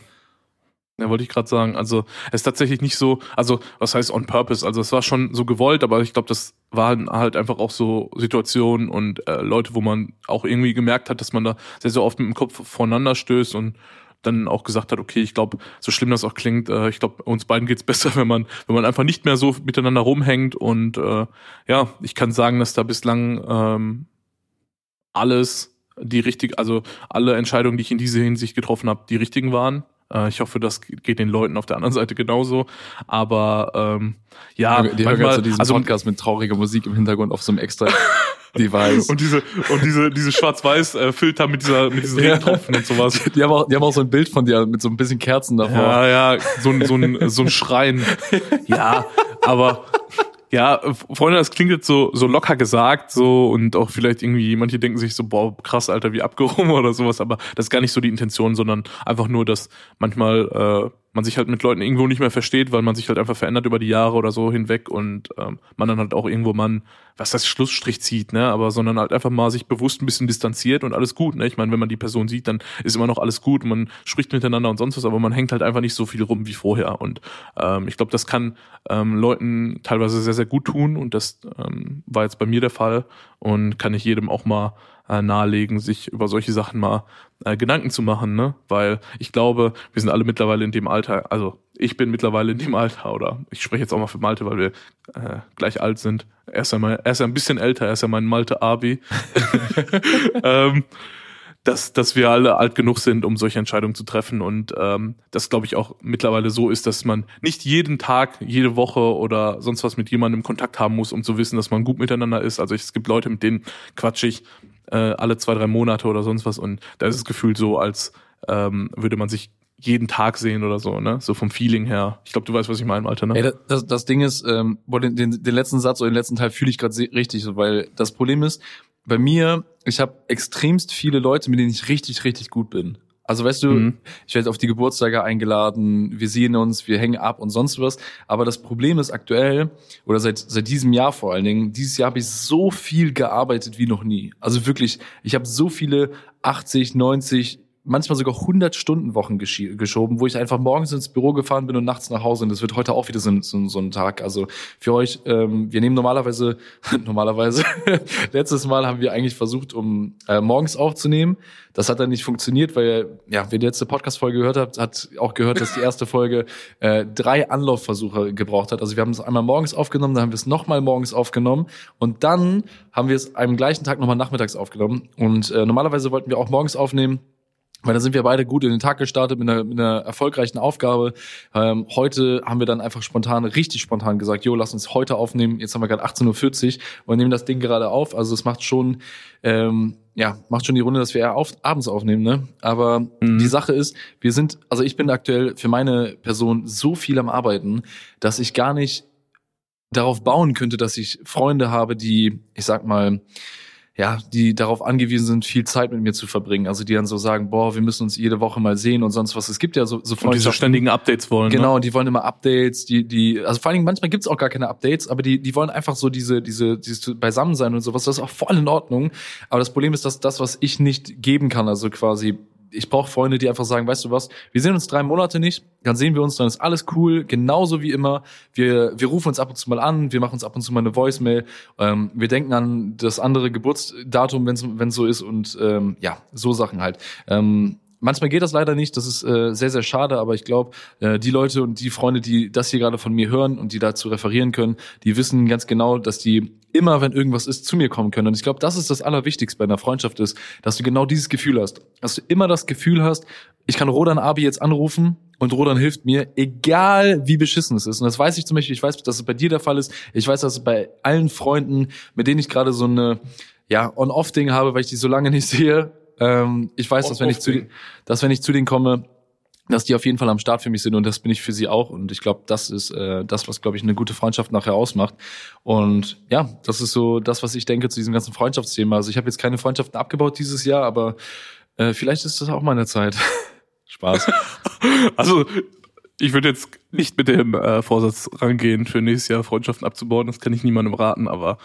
Ja, wollte ich gerade sagen. Also es ist tatsächlich nicht so, also was heißt on purpose? Also es war schon so gewollt, aber ich glaube, das waren halt einfach auch so Situationen und äh, Leute, wo man auch irgendwie gemerkt hat, dass man da sehr, sehr oft mit dem Kopf voneinander stößt und dann auch gesagt hat, okay, ich glaube, so schlimm das auch klingt, äh, ich glaube, uns beiden geht's besser, (laughs) wenn man, wenn man einfach nicht mehr so miteinander rumhängt. Und äh, ja, ich kann sagen, dass da bislang ähm, alles die richtig, also alle Entscheidungen, die ich in dieser Hinsicht getroffen habe, die richtigen waren. Äh, ich hoffe, das geht den Leuten auf der anderen Seite genauso. Aber ähm, ja, die manchmal, so diesen also, Podcast mit trauriger Musik im Hintergrund auf so einem extra (laughs) Device. und diese und diese diese Schwarz-Weiß-Filter mit dieser mit diesen Regentropfen und sowas. Die haben auch die haben auch so ein Bild von dir mit so ein bisschen Kerzen davor. Ja, ja, so ein so ein so ein Schrein. (laughs) Ja, aber ja, Freunde, das klingt jetzt so, so locker gesagt, so, und auch vielleicht irgendwie, manche denken sich so, boah, krass, Alter, wie abgehoben (laughs) oder sowas, aber das ist gar nicht so die Intention, sondern einfach nur, dass manchmal, äh, man sich halt mit Leuten irgendwo nicht mehr versteht, weil man sich halt einfach verändert über die Jahre oder so hinweg und ähm, man dann halt auch irgendwo man, was das Schlussstrich zieht, ne, aber sondern halt einfach mal sich bewusst ein bisschen distanziert und alles gut, ne? Ich meine, wenn man die Person sieht, dann ist immer noch alles gut, man spricht miteinander und sonst was, aber man hängt halt einfach nicht so viel rum wie vorher und ähm, ich glaube, das kann ähm, Leuten teilweise sehr, sehr gut tun und das ähm, war jetzt bei mir der Fall und kann ich jedem auch mal äh, nahelegen, sich über solche Sachen mal äh, Gedanken zu machen, ne? Weil ich glaube, wir sind alle mittlerweile in dem Alter, also ich bin mittlerweile in dem Alter, oder ich spreche jetzt auch mal für Malte, weil wir äh, gleich alt sind. Er ist ja, mal, er ist ja ein bisschen älter, er ist ja mein Malte Abi. (laughs) ähm, dass, dass wir alle alt genug sind, um solche Entscheidungen zu treffen. Und ähm, das, glaube ich, auch mittlerweile so ist, dass man nicht jeden Tag, jede Woche oder sonst was mit jemandem Kontakt haben muss, um zu wissen, dass man gut miteinander ist. Also es gibt Leute, mit denen quatsche ich äh, alle zwei, drei Monate oder sonst was. Und da ist es gefühlt so, als ähm, würde man sich jeden Tag sehen oder so, ne? So vom Feeling her. Ich glaube, du weißt, was ich meine, Alter, ne? Ja, das, das Ding ist, ähm, den, den, den letzten Satz oder den letzten Teil fühle ich gerade richtig, weil das Problem ist, bei mir, ich habe extremst viele Leute, mit denen ich richtig, richtig gut bin. Also weißt du, mhm. ich werde auf die Geburtstage eingeladen, wir sehen uns, wir hängen ab und sonst was. Aber das Problem ist aktuell, oder seit, seit diesem Jahr vor allen Dingen, dieses Jahr habe ich so viel gearbeitet wie noch nie. Also wirklich, ich habe so viele 80, 90, manchmal sogar 100 Stunden Wochen geschoben, wo ich einfach morgens ins Büro gefahren bin und nachts nach Hause. Und das wird heute auch wieder so, so, so ein Tag. Also für euch, ähm, wir nehmen normalerweise, (laughs) normalerweise, (laughs) letztes Mal haben wir eigentlich versucht, um äh, morgens aufzunehmen. Das hat dann nicht funktioniert, weil, ja, wer die letzte Podcast-Folge gehört hat, hat auch gehört, dass die erste Folge äh, drei Anlaufversuche gebraucht hat. Also wir haben es einmal morgens aufgenommen, dann haben wir es nochmal morgens aufgenommen und dann haben wir es am gleichen Tag nochmal nachmittags aufgenommen. Und äh, normalerweise wollten wir auch morgens aufnehmen. Weil dann sind wir beide gut in den Tag gestartet mit einer, mit einer erfolgreichen Aufgabe. Ähm, heute haben wir dann einfach spontan, richtig spontan gesagt, jo, lass uns heute aufnehmen. Jetzt haben wir gerade 18.40 Uhr und nehmen das Ding gerade auf. Also es macht schon, ähm, ja, macht schon die Runde, dass wir eher auf, abends aufnehmen, ne? Aber mhm. die Sache ist, wir sind, also ich bin aktuell für meine Person so viel am Arbeiten, dass ich gar nicht darauf bauen könnte, dass ich Freunde habe, die, ich sag mal, ja, die darauf angewiesen sind, viel Zeit mit mir zu verbringen. Also die dann so sagen, boah, wir müssen uns jede Woche mal sehen und sonst was. Es gibt ja so, so Freunde. Die so ständigen Updates wollen. Genau, ne? die wollen immer Updates, die, die, also vor allen Dingen manchmal gibt's auch gar keine Updates, aber die, die wollen einfach so diese, diese, diese Beisammensein und sowas. Das ist auch voll in Ordnung. Aber das Problem ist, dass das, was ich nicht geben kann, also quasi ich brauche Freunde, die einfach sagen, weißt du was, wir sehen uns drei Monate nicht, dann sehen wir uns, dann ist alles cool, genauso wie immer. Wir, wir rufen uns ab und zu mal an, wir machen uns ab und zu mal eine Voicemail, ähm, wir denken an das andere Geburtsdatum, wenn es so ist und ähm, ja, so Sachen halt. Ähm, manchmal geht das leider nicht, das ist äh, sehr, sehr schade, aber ich glaube, äh, die Leute und die Freunde, die das hier gerade von mir hören und die dazu referieren können, die wissen ganz genau, dass die immer, wenn irgendwas ist, zu mir kommen können. Und ich glaube, das ist das Allerwichtigste bei einer Freundschaft ist, dass du genau dieses Gefühl hast. Dass du immer das Gefühl hast, ich kann Rodan Abi jetzt anrufen und Rodan hilft mir, egal wie beschissen es ist. Und das weiß ich zum Beispiel, ich weiß, dass es bei dir der Fall ist. Ich weiß, dass es bei allen Freunden, mit denen ich gerade so eine ja, On-Off-Ding habe, weil ich die so lange nicht sehe. Ähm, ich weiß, dass wenn ich, zu, dass wenn ich zu denen komme, dass die auf jeden Fall am Start für mich sind und das bin ich für sie auch und ich glaube, das ist äh, das, was glaube ich eine gute Freundschaft nachher ausmacht und ja, das ist so das, was ich denke zu diesem ganzen Freundschaftsthema. Also ich habe jetzt keine Freundschaften abgebaut dieses Jahr, aber äh, vielleicht ist das auch meine Zeit. (laughs) Spaß. (laughs) also ich würde jetzt nicht mit dem äh, Vorsatz rangehen, für nächstes Jahr Freundschaften abzubauen. Das kann ich niemandem raten, aber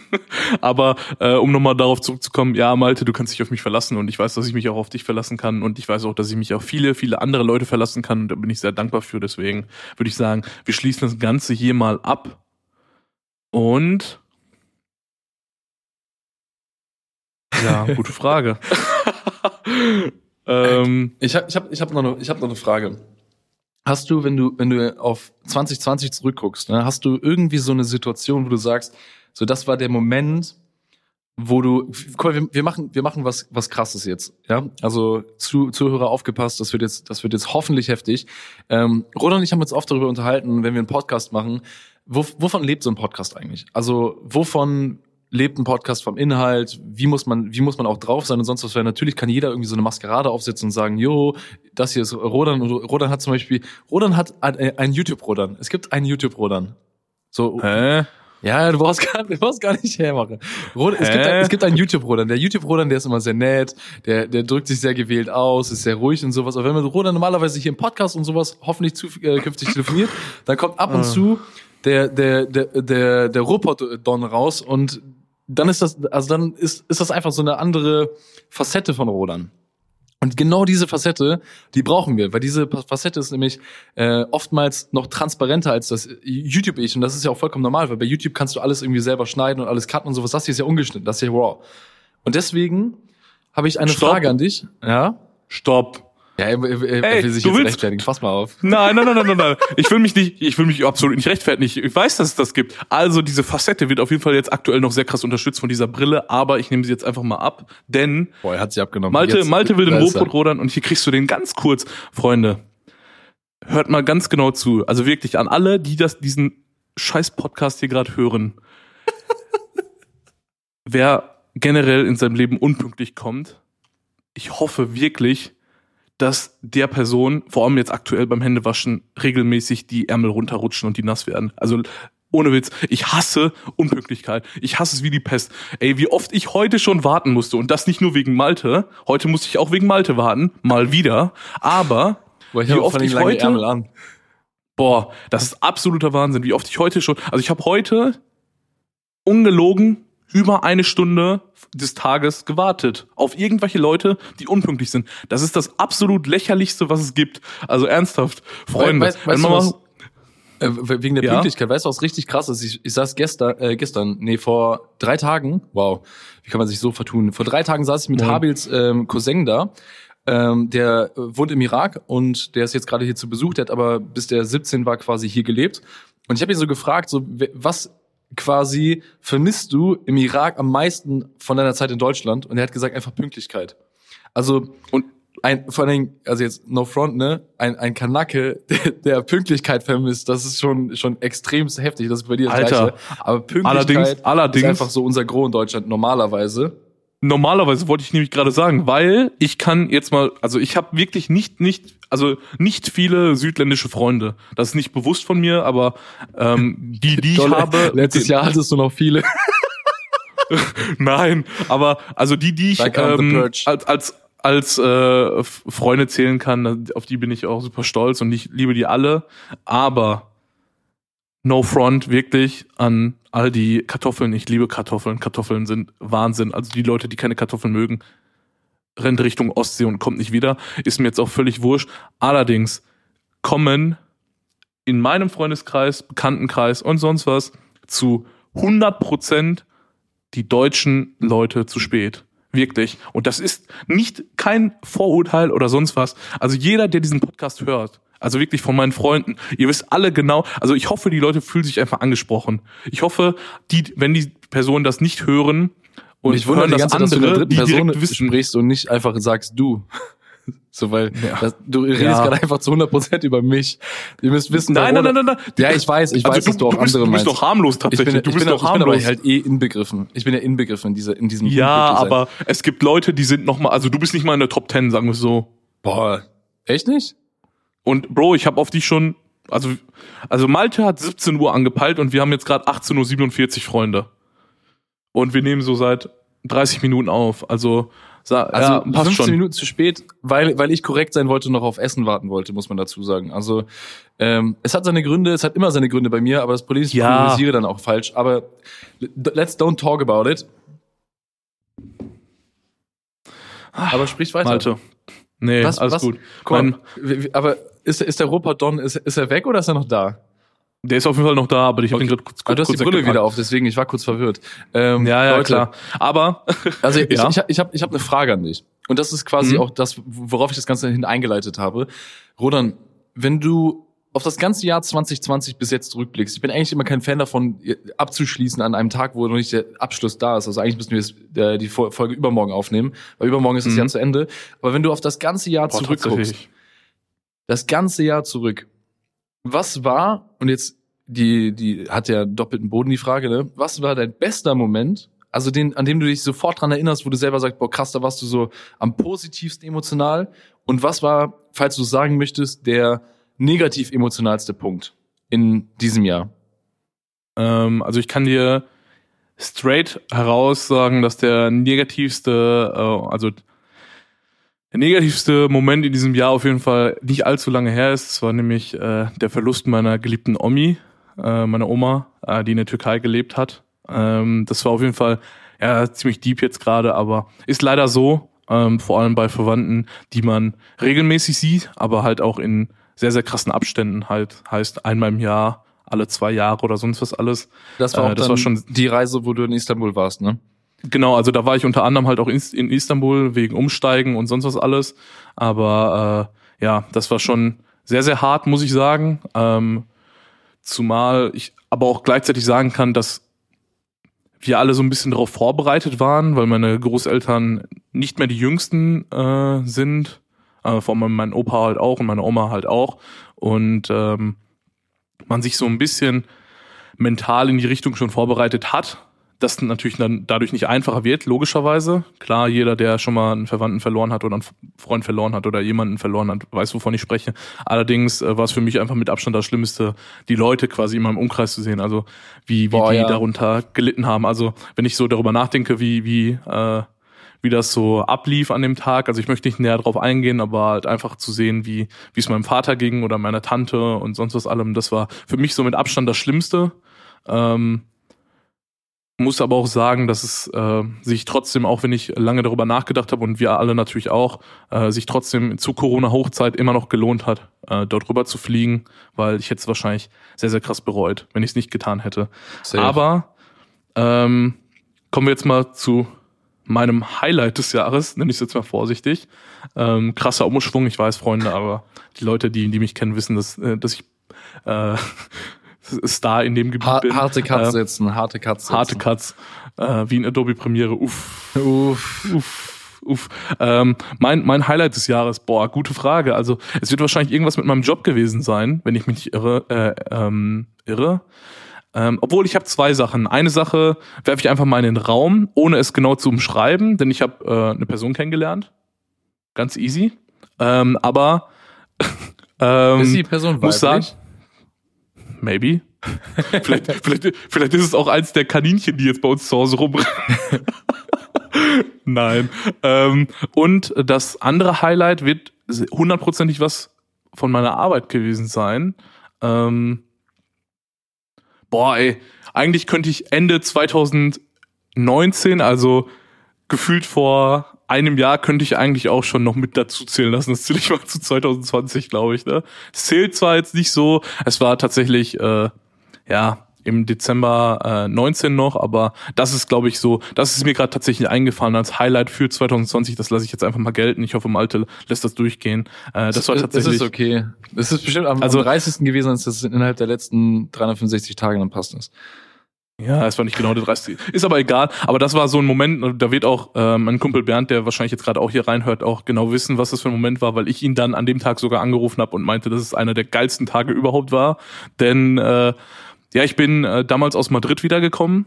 (laughs) aber äh, um nochmal darauf zurückzukommen, ja, Malte, du kannst dich auf mich verlassen und ich weiß, dass ich mich auch auf dich verlassen kann und ich weiß auch, dass ich mich auf viele, viele andere Leute verlassen kann und da bin ich sehr dankbar für. Deswegen würde ich sagen, wir schließen das Ganze hier mal ab und ja, (laughs) gute Frage. (laughs) ähm, ich habe ich hab, ich hab noch, eine, ich hab noch eine Frage. Hast du, wenn du, wenn du auf 2020 zurückguckst, ne, hast du irgendwie so eine Situation, wo du sagst, so das war der Moment, wo du, guck mal, wir, wir machen, wir machen was, was krasses jetzt, ja. Also zu, Zuhörer aufgepasst, das wird jetzt, das wird jetzt hoffentlich heftig. Ähm, Roland und ich haben uns oft darüber unterhalten, wenn wir einen Podcast machen, wo, wovon lebt so ein Podcast eigentlich? Also wovon lebt ein Podcast vom Inhalt, wie muss man, wie muss man auch drauf sein und sonst was, weil natürlich kann jeder irgendwie so eine Maskerade aufsetzen und sagen, jo, das hier ist Rodan und Rodan hat zum Beispiel, Rodan hat ein, ein YouTube-Rodan. Es gibt einen YouTube-Rodan. So. Hä? Ja, du brauchst gar, du brauchst gar nicht hermachen. Rodan, es, gibt ein, es gibt einen YouTube-Rodan. Der YouTube-Rodan, der ist immer sehr nett, der, der drückt sich sehr gewählt aus, ist sehr ruhig und sowas. Aber wenn man Rodan normalerweise hier im Podcast und sowas hoffentlich zukünftig äh, telefoniert, dann kommt ab und ah. zu der, der, der, der, der Ruhrpott-Don raus und dann ist das, also dann ist, ist das einfach so eine andere Facette von Rodan. Und genau diese Facette, die brauchen wir, weil diese Facette ist nämlich äh, oftmals noch transparenter als das YouTube-Ich. Und das ist ja auch vollkommen normal, weil bei YouTube kannst du alles irgendwie selber schneiden und alles cutten und sowas. Das hier ist ja ungeschnitten, das hier raw. Und deswegen habe ich eine Stopp. Frage an dich. Ja? Stopp. Ja, er, er, er Ey, will sich jetzt willst, rechtfertigen. Fass mal auf. Nein, nein, nein, nein, nein, nein. Ich will mich nicht, ich will mich absolut nicht rechtfertigen. Ich weiß, dass es das gibt. Also diese Facette wird auf jeden Fall jetzt aktuell noch sehr krass unterstützt von dieser Brille, aber ich nehme sie jetzt einfach mal ab, denn Boah, er hat sie abgenommen. Malte, jetzt, Malte will den Robot rodern und hier kriegst du den ganz kurz, Freunde. Hört mal ganz genau zu. Also wirklich an alle, die das diesen scheiß Podcast hier gerade hören. Wer generell in seinem Leben unpünktlich kommt, ich hoffe wirklich, dass der Person, vor allem jetzt aktuell beim Händewaschen, regelmäßig die Ärmel runterrutschen und die nass werden. Also ohne Witz, ich hasse Unpünktlichkeit. Ich hasse es wie die Pest. Ey, wie oft ich heute schon warten musste und das nicht nur wegen Malte. Heute musste ich auch wegen Malte warten, mal wieder. Aber Boah, wie oft ich heute Ärmel an. Boah, das ist absoluter Wahnsinn, wie oft ich heute schon, also ich habe heute ungelogen über eine Stunde des Tages gewartet auf irgendwelche Leute, die unpünktlich sind. Das ist das absolut lächerlichste, was es gibt. Also ernsthaft, Freunde. Weißt, weißt du was, äh, wegen der ja? Pünktlichkeit, weißt du, was richtig krass ist? Ich, ich saß gestern, äh, gestern, nee, vor drei Tagen, wow, wie kann man sich so vertun? Vor drei Tagen saß ich mit ja. Habils ähm, Cousin da ähm, der äh, wohnt im Irak und der ist jetzt gerade hier zu Besuch, der hat aber bis der 17 war quasi hier gelebt. Und ich habe ihn so gefragt, so was quasi vermisst du im Irak am meisten von deiner Zeit in Deutschland? Und er hat gesagt, einfach Pünktlichkeit. Also, und ein, vor allen also jetzt no front, ne, ein, ein Kanake, (laughs) der, der Pünktlichkeit vermisst, das ist schon, schon extrem heftig, das ist bei dir das Alter, Gleiche. Aber Pünktlichkeit allerdings, allerdings, ist einfach so unser Gros in Deutschland normalerweise. Normalerweise wollte ich nämlich gerade sagen, weil ich kann jetzt mal, also ich habe wirklich nicht, nicht, also nicht viele südländische Freunde. Das ist nicht bewusst von mir, aber ähm, die, die ich habe. (laughs) Letztes Jahr hattest du noch viele. (laughs) Nein, aber also die, die ich ähm, als, als als äh, Freunde zählen kann, auf die bin ich auch super stolz und ich liebe die alle. Aber No Front wirklich an all die Kartoffeln. Ich liebe Kartoffeln. Kartoffeln sind Wahnsinn. Also die Leute, die keine Kartoffeln mögen, rennt Richtung Ostsee und kommt nicht wieder. Ist mir jetzt auch völlig wurscht. Allerdings kommen in meinem Freundeskreis, Bekanntenkreis und sonst was zu 100 Prozent die deutschen Leute zu spät. Wirklich. Und das ist nicht kein Vorurteil oder sonst was. Also jeder, der diesen Podcast hört, also wirklich von meinen Freunden. Ihr wisst alle genau, also ich hoffe, die Leute fühlen sich einfach angesprochen. Ich hoffe, die, wenn die Personen das nicht hören und ich wundere die ganze andere, dass du der dritten Person wissen, sprichst und nicht einfach sagst du. (laughs) So, weil ja. das, du redest ja. gerade einfach zu 100% über mich. Ihr müsst wissen, nein, nein, nein, nein, nein. Ja, ich weiß, ich also weiß, du, dass du auch bist, andere meinst. Du bist doch harmlos tatsächlich. Ich bin, du bist doch harmlos. Ich bin halt eh inbegriffen. Ich bin ja inbegriffen in, dieser, in diesem Ja, aber es gibt Leute, die sind noch mal, also du bist nicht mal in der Top 10, sagen wir so. Boah, echt nicht? Und Bro, ich habe auf dich schon, also, also Malte hat 17 Uhr angepeilt und wir haben jetzt gerade 18.47 Uhr Freunde. Und wir nehmen so seit 30 Minuten auf. Also, also ja, passt 15 schon. Minuten zu spät, weil, weil ich korrekt sein wollte und noch auf Essen warten wollte, muss man dazu sagen. Also ähm, es hat seine Gründe, es hat immer seine Gründe bei mir, aber das Problem ist, ich ja. priorisiere dann auch falsch. Aber let's don't talk about it. Aber sprich weiter. Malte. Nee, was, alles was? gut. Guck mal, aber ist, ist der Robert Don, ist, ist er weg oder ist er noch da? Der ist auf jeden Fall noch da, aber ich habe okay. ihn gerade kurz, kurz, ah, Du hast die Brille wieder auf, deswegen ich war kurz verwirrt. Ähm, ja, ja, Leute, klar. Aber also (laughs) ich, ja. ich, ich, ich habe ich hab eine Frage an dich. Und das ist quasi mhm. auch das, worauf ich das Ganze hin eingeleitet habe. Rodan, wenn du auf das ganze Jahr 2020 bis jetzt zurückblickst, ich bin eigentlich immer kein Fan davon, abzuschließen an einem Tag, wo noch nicht der Abschluss da ist. Also eigentlich müssen wir jetzt äh, die Folge übermorgen aufnehmen, weil übermorgen ist das mhm. Jahr zu Ende. Aber wenn du auf das ganze Jahr Boah, zurückguckst, das ganze Jahr zurück, was war, und jetzt die, die hat ja doppelten Boden die Frage, ne? Was war dein bester Moment, also den, an dem du dich sofort dran erinnerst, wo du selber sagst, boah, krass, da warst du so am positivsten emotional. Und was war, falls du sagen möchtest, der negativ emotionalste Punkt in diesem Jahr? Ähm, also ich kann dir straight heraus sagen, dass der negativste, äh, also der negativste Moment in diesem Jahr auf jeden Fall nicht allzu lange her ist. Es war nämlich äh, der Verlust meiner geliebten Omi, äh, meiner Oma, äh, die in der Türkei gelebt hat. Ähm, das war auf jeden Fall ja, ziemlich deep jetzt gerade, aber ist leider so, ähm, vor allem bei Verwandten, die man regelmäßig sieht, aber halt auch in sehr, sehr krassen Abständen halt heißt einmal im Jahr, alle zwei Jahre oder sonst was alles. Das war, auch äh, das war schon die Reise, wo du in Istanbul warst, ne? Genau, also da war ich unter anderem halt auch in, in Istanbul wegen Umsteigen und sonst was alles. Aber äh, ja, das war schon sehr, sehr hart, muss ich sagen. Ähm, zumal ich aber auch gleichzeitig sagen kann, dass wir alle so ein bisschen darauf vorbereitet waren, weil meine Großeltern nicht mehr die jüngsten äh, sind äh, vor allem mein Opa halt auch und meine Oma halt auch. Und ähm, man sich so ein bisschen mental in die Richtung schon vorbereitet hat. Das natürlich dann dadurch nicht einfacher wird, logischerweise. Klar, jeder, der schon mal einen Verwandten verloren hat oder einen Freund verloren hat oder jemanden verloren hat, weiß, wovon ich spreche. Allerdings äh, war es für mich einfach mit Abstand das Schlimmste, die Leute quasi in meinem Umkreis zu sehen. Also wie, wie Boah, die ja. darunter gelitten haben. Also wenn ich so darüber nachdenke, wie, wie äh, wie das so ablief an dem Tag. Also ich möchte nicht näher drauf eingehen, aber halt einfach zu sehen, wie, wie es meinem Vater ging oder meiner Tante und sonst was allem. Das war für mich so mit Abstand das Schlimmste. Ähm, muss aber auch sagen, dass es äh, sich trotzdem, auch wenn ich lange darüber nachgedacht habe und wir alle natürlich auch, äh, sich trotzdem zu Corona-Hochzeit immer noch gelohnt hat, äh, dort rüber zu fliegen, weil ich hätte es wahrscheinlich sehr, sehr krass bereut, wenn ich es nicht getan hätte. Safe. Aber ähm, kommen wir jetzt mal zu meinem Highlight des Jahres, nenne ich es jetzt mal vorsichtig. Ähm, krasser Umschwung, ich weiß, Freunde, aber die Leute, die, die mich kennen, wissen, dass, äh, dass ich äh, (laughs) Star in dem Gebiet ha bin. Harte Cuts äh, setzen, harte Cuts setzen. Harte Cuts, äh, wie in Adobe Premiere, uff. Uff. Uff. Uff. Ähm, mein, mein Highlight des Jahres, boah, gute Frage. Also es wird wahrscheinlich irgendwas mit meinem Job gewesen sein, wenn ich mich nicht irre. Äh, ähm, irre. Ähm, obwohl ich habe zwei Sachen. Eine Sache werfe ich einfach mal in den Raum, ohne es genau zu umschreiben, denn ich habe äh, eine Person kennengelernt. Ganz easy. Ähm, aber (laughs) ähm, ist die Person weiblich? Muss sagen, maybe. (laughs) vielleicht, vielleicht, vielleicht ist es auch eins der Kaninchen, die jetzt bei uns zu Hause rumrennen. (laughs) Nein. Ähm, und das andere Highlight wird hundertprozentig was von meiner Arbeit gewesen sein. Ähm, boah, ey, eigentlich könnte ich Ende 2019, also gefühlt vor einem Jahr könnte ich eigentlich auch schon noch mit dazu zählen lassen. Das zähle ich mal zu 2020, glaube ich. Ne? Es zählt zwar jetzt nicht so, es war tatsächlich, äh, ja, im Dezember äh, 19 noch, aber das ist, glaube ich, so, das ist mir gerade tatsächlich eingefallen als Highlight für 2020. Das lasse ich jetzt einfach mal gelten. Ich hoffe, Malte lässt das durchgehen. Äh, das war tatsächlich. Das ist okay. Das ist bestimmt am, also, am 30. gewesen, als das innerhalb der letzten 365 Tage dann passt ist. Ja, es war nicht genau der 30. Ist aber egal. Aber das war so ein Moment, da wird auch äh, mein Kumpel Bernd, der wahrscheinlich jetzt gerade auch hier reinhört, auch genau wissen, was das für ein Moment war, weil ich ihn dann an dem Tag sogar angerufen habe und meinte, dass es einer der geilsten Tage überhaupt war. Denn äh, ja, ich bin äh, damals aus Madrid wiedergekommen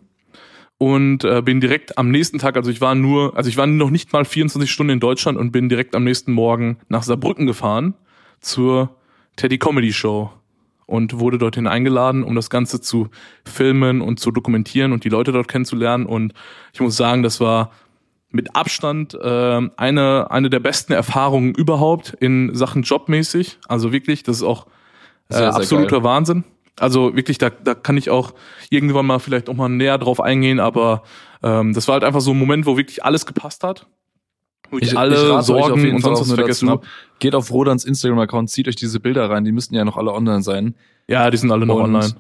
und äh, bin direkt am nächsten Tag, also ich war nur, also ich war noch nicht mal 24 Stunden in Deutschland und bin direkt am nächsten Morgen nach Saarbrücken gefahren zur Teddy Comedy Show und wurde dorthin eingeladen, um das Ganze zu filmen und zu dokumentieren und die Leute dort kennenzulernen. Und ich muss sagen, das war mit Abstand äh, eine, eine der besten Erfahrungen überhaupt in Sachen jobmäßig. Also wirklich, das ist auch äh, absoluter geil. Wahnsinn. Also wirklich, da, da kann ich auch irgendwann mal vielleicht auch mal näher drauf eingehen, aber ähm, das war halt einfach so ein Moment, wo wirklich alles gepasst hat. Wo ich, ich alle ich Sorgen und sonst was vergessen habe. Geht auf Rodans Instagram-Account, zieht euch diese Bilder rein, die müssten ja noch alle online sein. Ja, die sind alle noch und, online.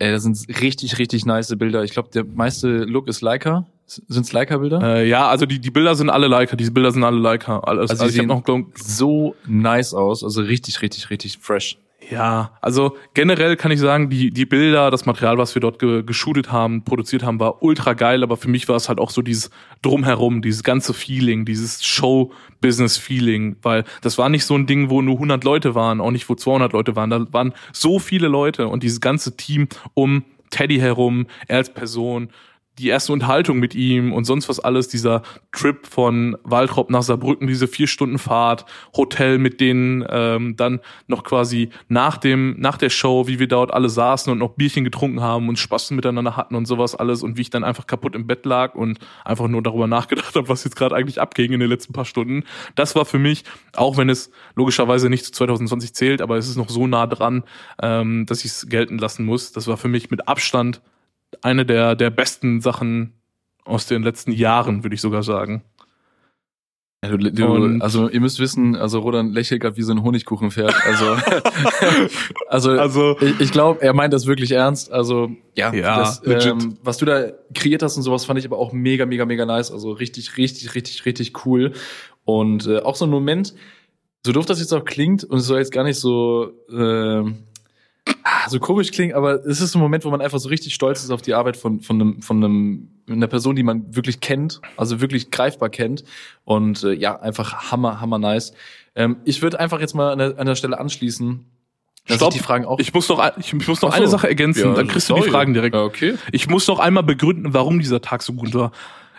Ey, das sind richtig, richtig nice Bilder. Ich glaube, der meiste Look ist Leica. Sind's Leica-Bilder? Äh, ja, also die, die Bilder sind alle Leica. Diese Bilder sind alle Leica. Alles, also, also ich hab noch so nice aus. Also richtig, richtig, richtig fresh. Ja, also generell kann ich sagen, die, die Bilder, das Material, was wir dort ge geshootet haben, produziert haben, war ultra geil, aber für mich war es halt auch so dieses Drumherum, dieses ganze Feeling, dieses Show-Business-Feeling, weil das war nicht so ein Ding, wo nur 100 Leute waren, auch nicht wo 200 Leute waren, da waren so viele Leute und dieses ganze Team um Teddy herum, er als Person, die erste Unterhaltung mit ihm und sonst was alles, dieser Trip von Waldrop nach Saarbrücken, diese vier Stunden Fahrt, Hotel mit denen, ähm, dann noch quasi nach dem, nach der Show, wie wir dort alle saßen und noch Bierchen getrunken haben und Spaß miteinander hatten und sowas alles und wie ich dann einfach kaputt im Bett lag und einfach nur darüber nachgedacht (laughs) habe, was jetzt gerade eigentlich abging in den letzten paar Stunden. Das war für mich, auch wenn es logischerweise nicht zu 2020 zählt, aber es ist noch so nah dran, ähm, dass ich es gelten lassen muss. Das war für mich mit Abstand eine der, der besten Sachen aus den letzten Jahren, würde ich sogar sagen. Du, du, also ihr müsst wissen, also Rodan lächelt gerade wie so ein Honigkuchenpferd. Also, (laughs) also, also ich, ich glaube, er meint das wirklich ernst. Also ja, ja das, ähm, was du da kreiert hast und sowas fand ich aber auch mega, mega, mega nice. Also richtig, richtig, richtig, richtig cool. Und äh, auch so ein Moment, so doof das jetzt auch klingt und es soll jetzt gar nicht so äh, so komisch klingt, aber es ist ein Moment, wo man einfach so richtig stolz ist auf die Arbeit von, von, einem, von einem, einer Person, die man wirklich kennt, also wirklich greifbar kennt. Und äh, ja, einfach hammer, hammer nice. Ähm, ich würde einfach jetzt mal an der, an der Stelle anschließen. Stopp. Ich, die Fragen auch ich muss noch, ich, muss noch so. eine Sache ergänzen, ja, dann kriegst du die Fragen direkt. Ja, okay. Ich muss noch einmal begründen, warum dieser Tag so gut war.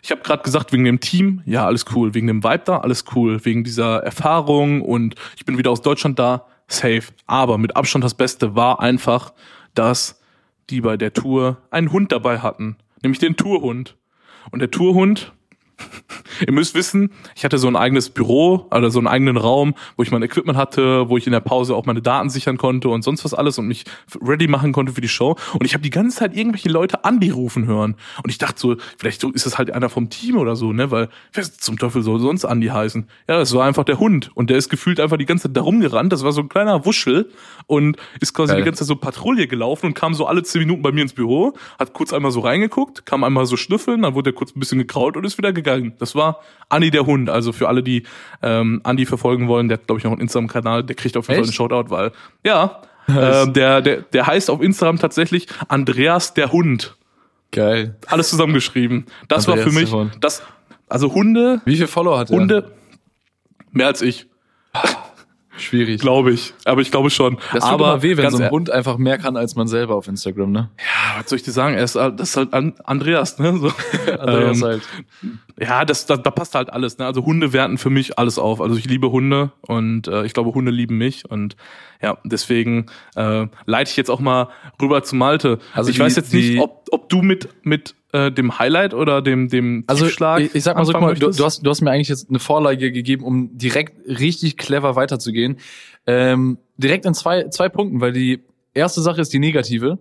Ich habe gerade gesagt, wegen dem Team, ja, alles cool. Wegen dem Vibe da, alles cool. Wegen dieser Erfahrung und ich bin wieder aus Deutschland da, safe. Aber mit Abstand das Beste war einfach, dass die bei der Tour einen Hund dabei hatten, nämlich den Tourhund. Und der Tourhund, Ihr müsst wissen, ich hatte so ein eigenes Büro oder so einen eigenen Raum, wo ich mein Equipment hatte, wo ich in der Pause auch meine Daten sichern konnte und sonst was alles und mich ready machen konnte für die Show. Und ich habe die ganze Zeit irgendwelche Leute Andi rufen hören. Und ich dachte so, vielleicht ist das halt einer vom Team oder so, ne? Weil wer zum Teufel soll sonst Andi heißen? Ja, das war einfach der Hund. Und der ist gefühlt einfach die ganze Zeit da rumgerannt. Das war so ein kleiner Wuschel und ist quasi Geil. die ganze Zeit so Patrouille gelaufen und kam so alle zehn Minuten bei mir ins Büro, hat kurz einmal so reingeguckt, kam einmal so schnüffeln, dann wurde er kurz ein bisschen gekraut und ist wieder gegangen. Das war Andi der Hund. Also für alle, die ähm, Andi verfolgen wollen, der hat, glaube ich, noch einen Instagram-Kanal, der kriegt auf jeden Echt? Fall einen Shoutout, weil, ja, äh, der, der, der heißt auf Instagram tatsächlich Andreas der Hund. Geil. Alles zusammengeschrieben. Das Andreas war für mich, das, also Hunde. Wie viele Follower hat er? Hunde, mehr als ich. Schwierig. Glaube ich. Aber ich glaube schon. Das tut aber weh, wenn so ein Hund einfach mehr kann als man selber auf Instagram, ne? Ja, was soll ich dir sagen? Er ist, das ist halt Andreas, ne? So. (laughs) Andreas ähm, halt. Ja, das, da, da passt halt alles, ne? Also Hunde werten für mich alles auf. Also ich liebe Hunde und äh, ich glaube, Hunde lieben mich. Und ja, deswegen äh, leite ich jetzt auch mal rüber zu Malte. Also ich die, weiß jetzt nicht, ob, ob du mit, mit äh, dem Highlight oder dem dem also Tiefschlag ich, ich sag mal so, mal, du, du, hast du hast mir eigentlich jetzt eine Vorlage gegeben, um direkt richtig clever weiterzugehen. Ähm, direkt in zwei zwei Punkten, weil die erste Sache ist die negative.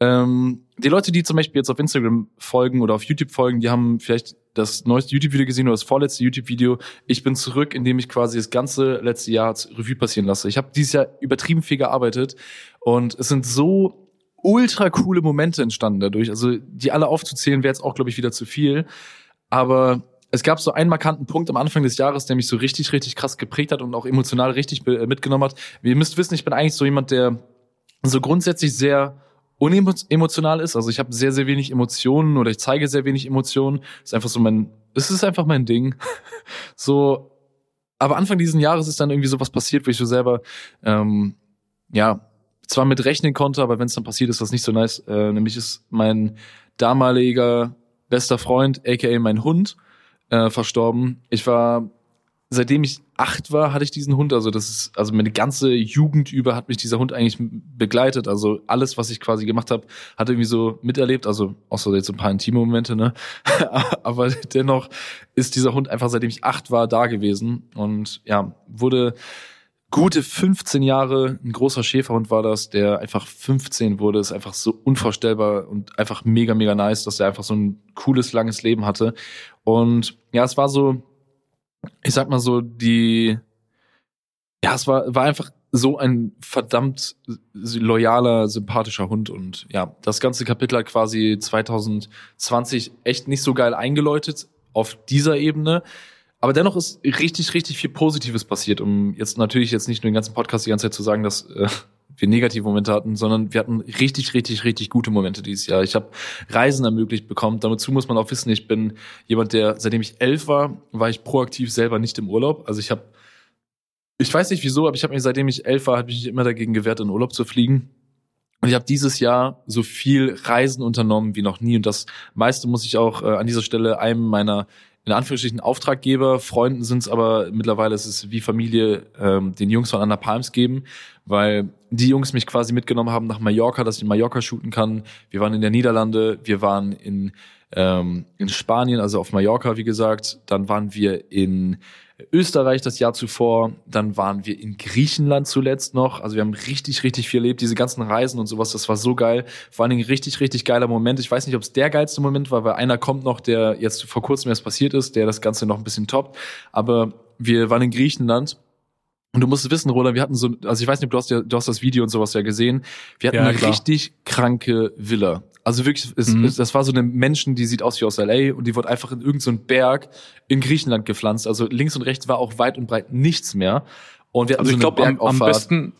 Ähm, die Leute, die zum Beispiel jetzt auf Instagram folgen oder auf YouTube folgen, die haben vielleicht das neueste YouTube-Video gesehen oder das vorletzte YouTube-Video. Ich bin zurück, indem ich quasi das ganze letzte Jahr Revue passieren lasse. Ich habe dieses Jahr übertrieben viel gearbeitet und es sind so ultra coole Momente entstanden dadurch. Also die alle aufzuzählen wäre jetzt auch, glaube ich, wieder zu viel. Aber es gab so einen markanten Punkt am Anfang des Jahres, der mich so richtig, richtig krass geprägt hat und auch emotional richtig mitgenommen hat. Ihr müsst wissen, ich bin eigentlich so jemand, der so grundsätzlich sehr unemotional ist. Also ich habe sehr, sehr wenig Emotionen oder ich zeige sehr wenig Emotionen. ist einfach so mein, es ist einfach mein Ding. (laughs) so, aber Anfang dieses Jahres ist dann irgendwie so was passiert, wo ich so selber, ähm, ja, zwar mit rechnen konnte, aber wenn es dann passiert, ist das nicht so nice. Äh, nämlich ist mein damaliger bester Freund, aka mein Hund, äh, verstorben. Ich war, seitdem ich acht war, hatte ich diesen Hund. Also das ist, also meine ganze Jugend über hat mich dieser Hund eigentlich begleitet. Also alles, was ich quasi gemacht habe, hat irgendwie so miterlebt. Also außer jetzt ein paar intime Momente, ne? (laughs) aber dennoch ist dieser Hund einfach, seitdem ich acht war, da gewesen und ja, wurde gute 15 Jahre, ein großer Schäferhund war das, der einfach 15 wurde, ist einfach so unvorstellbar und einfach mega, mega nice, dass er einfach so ein cooles, langes Leben hatte. Und ja, es war so, ich sag mal so, die, ja, es war, war einfach so ein verdammt loyaler, sympathischer Hund und ja, das ganze Kapitel hat quasi 2020 echt nicht so geil eingeläutet auf dieser Ebene. Aber dennoch ist richtig, richtig viel Positives passiert, um jetzt natürlich jetzt nicht nur den ganzen Podcast die ganze Zeit zu sagen, dass äh, wir negative Momente hatten, sondern wir hatten richtig, richtig, richtig gute Momente dieses Jahr. Ich habe Reisen ermöglicht bekommen. Dazu muss man auch wissen, ich bin jemand, der, seitdem ich elf war, war ich proaktiv selber nicht im Urlaub. Also ich habe, ich weiß nicht wieso, aber ich habe mir, seitdem ich elf war, habe ich mich immer dagegen gewehrt, in Urlaub zu fliegen. Und ich habe dieses Jahr so viel Reisen unternommen wie noch nie. Und das meiste muss ich auch äh, an dieser Stelle einem meiner in Anführungsstrichen Auftraggeber, Freunden sind es aber mittlerweile ist es wie Familie ähm, den Jungs von Anna Palms geben, weil die Jungs mich quasi mitgenommen haben nach Mallorca, dass ich in Mallorca shooten kann. Wir waren in der Niederlande, wir waren in ähm, in Spanien, also auf Mallorca, wie gesagt. Dann waren wir in Österreich das Jahr zuvor. Dann waren wir in Griechenland zuletzt noch. Also wir haben richtig, richtig viel erlebt. Diese ganzen Reisen und sowas, das war so geil. Vor allen Dingen richtig, richtig geiler Moment. Ich weiß nicht, ob es der geilste Moment war, weil einer kommt noch, der jetzt vor kurzem erst passiert ist, der das Ganze noch ein bisschen toppt. Aber wir waren in Griechenland und du musst wissen, Roland, wir hatten so, also ich weiß nicht, du hast ja, du hast das Video und sowas ja gesehen. Wir hatten ja, eine richtig kranke Villa. Also wirklich, es, mhm. es, das war so eine Menschen, die sieht aus wie aus LA und die wurde einfach in irgendeinen so Berg in Griechenland gepflanzt. Also links und rechts war auch weit und breit nichts mehr. Und wir also so ich glaube, am, am besten,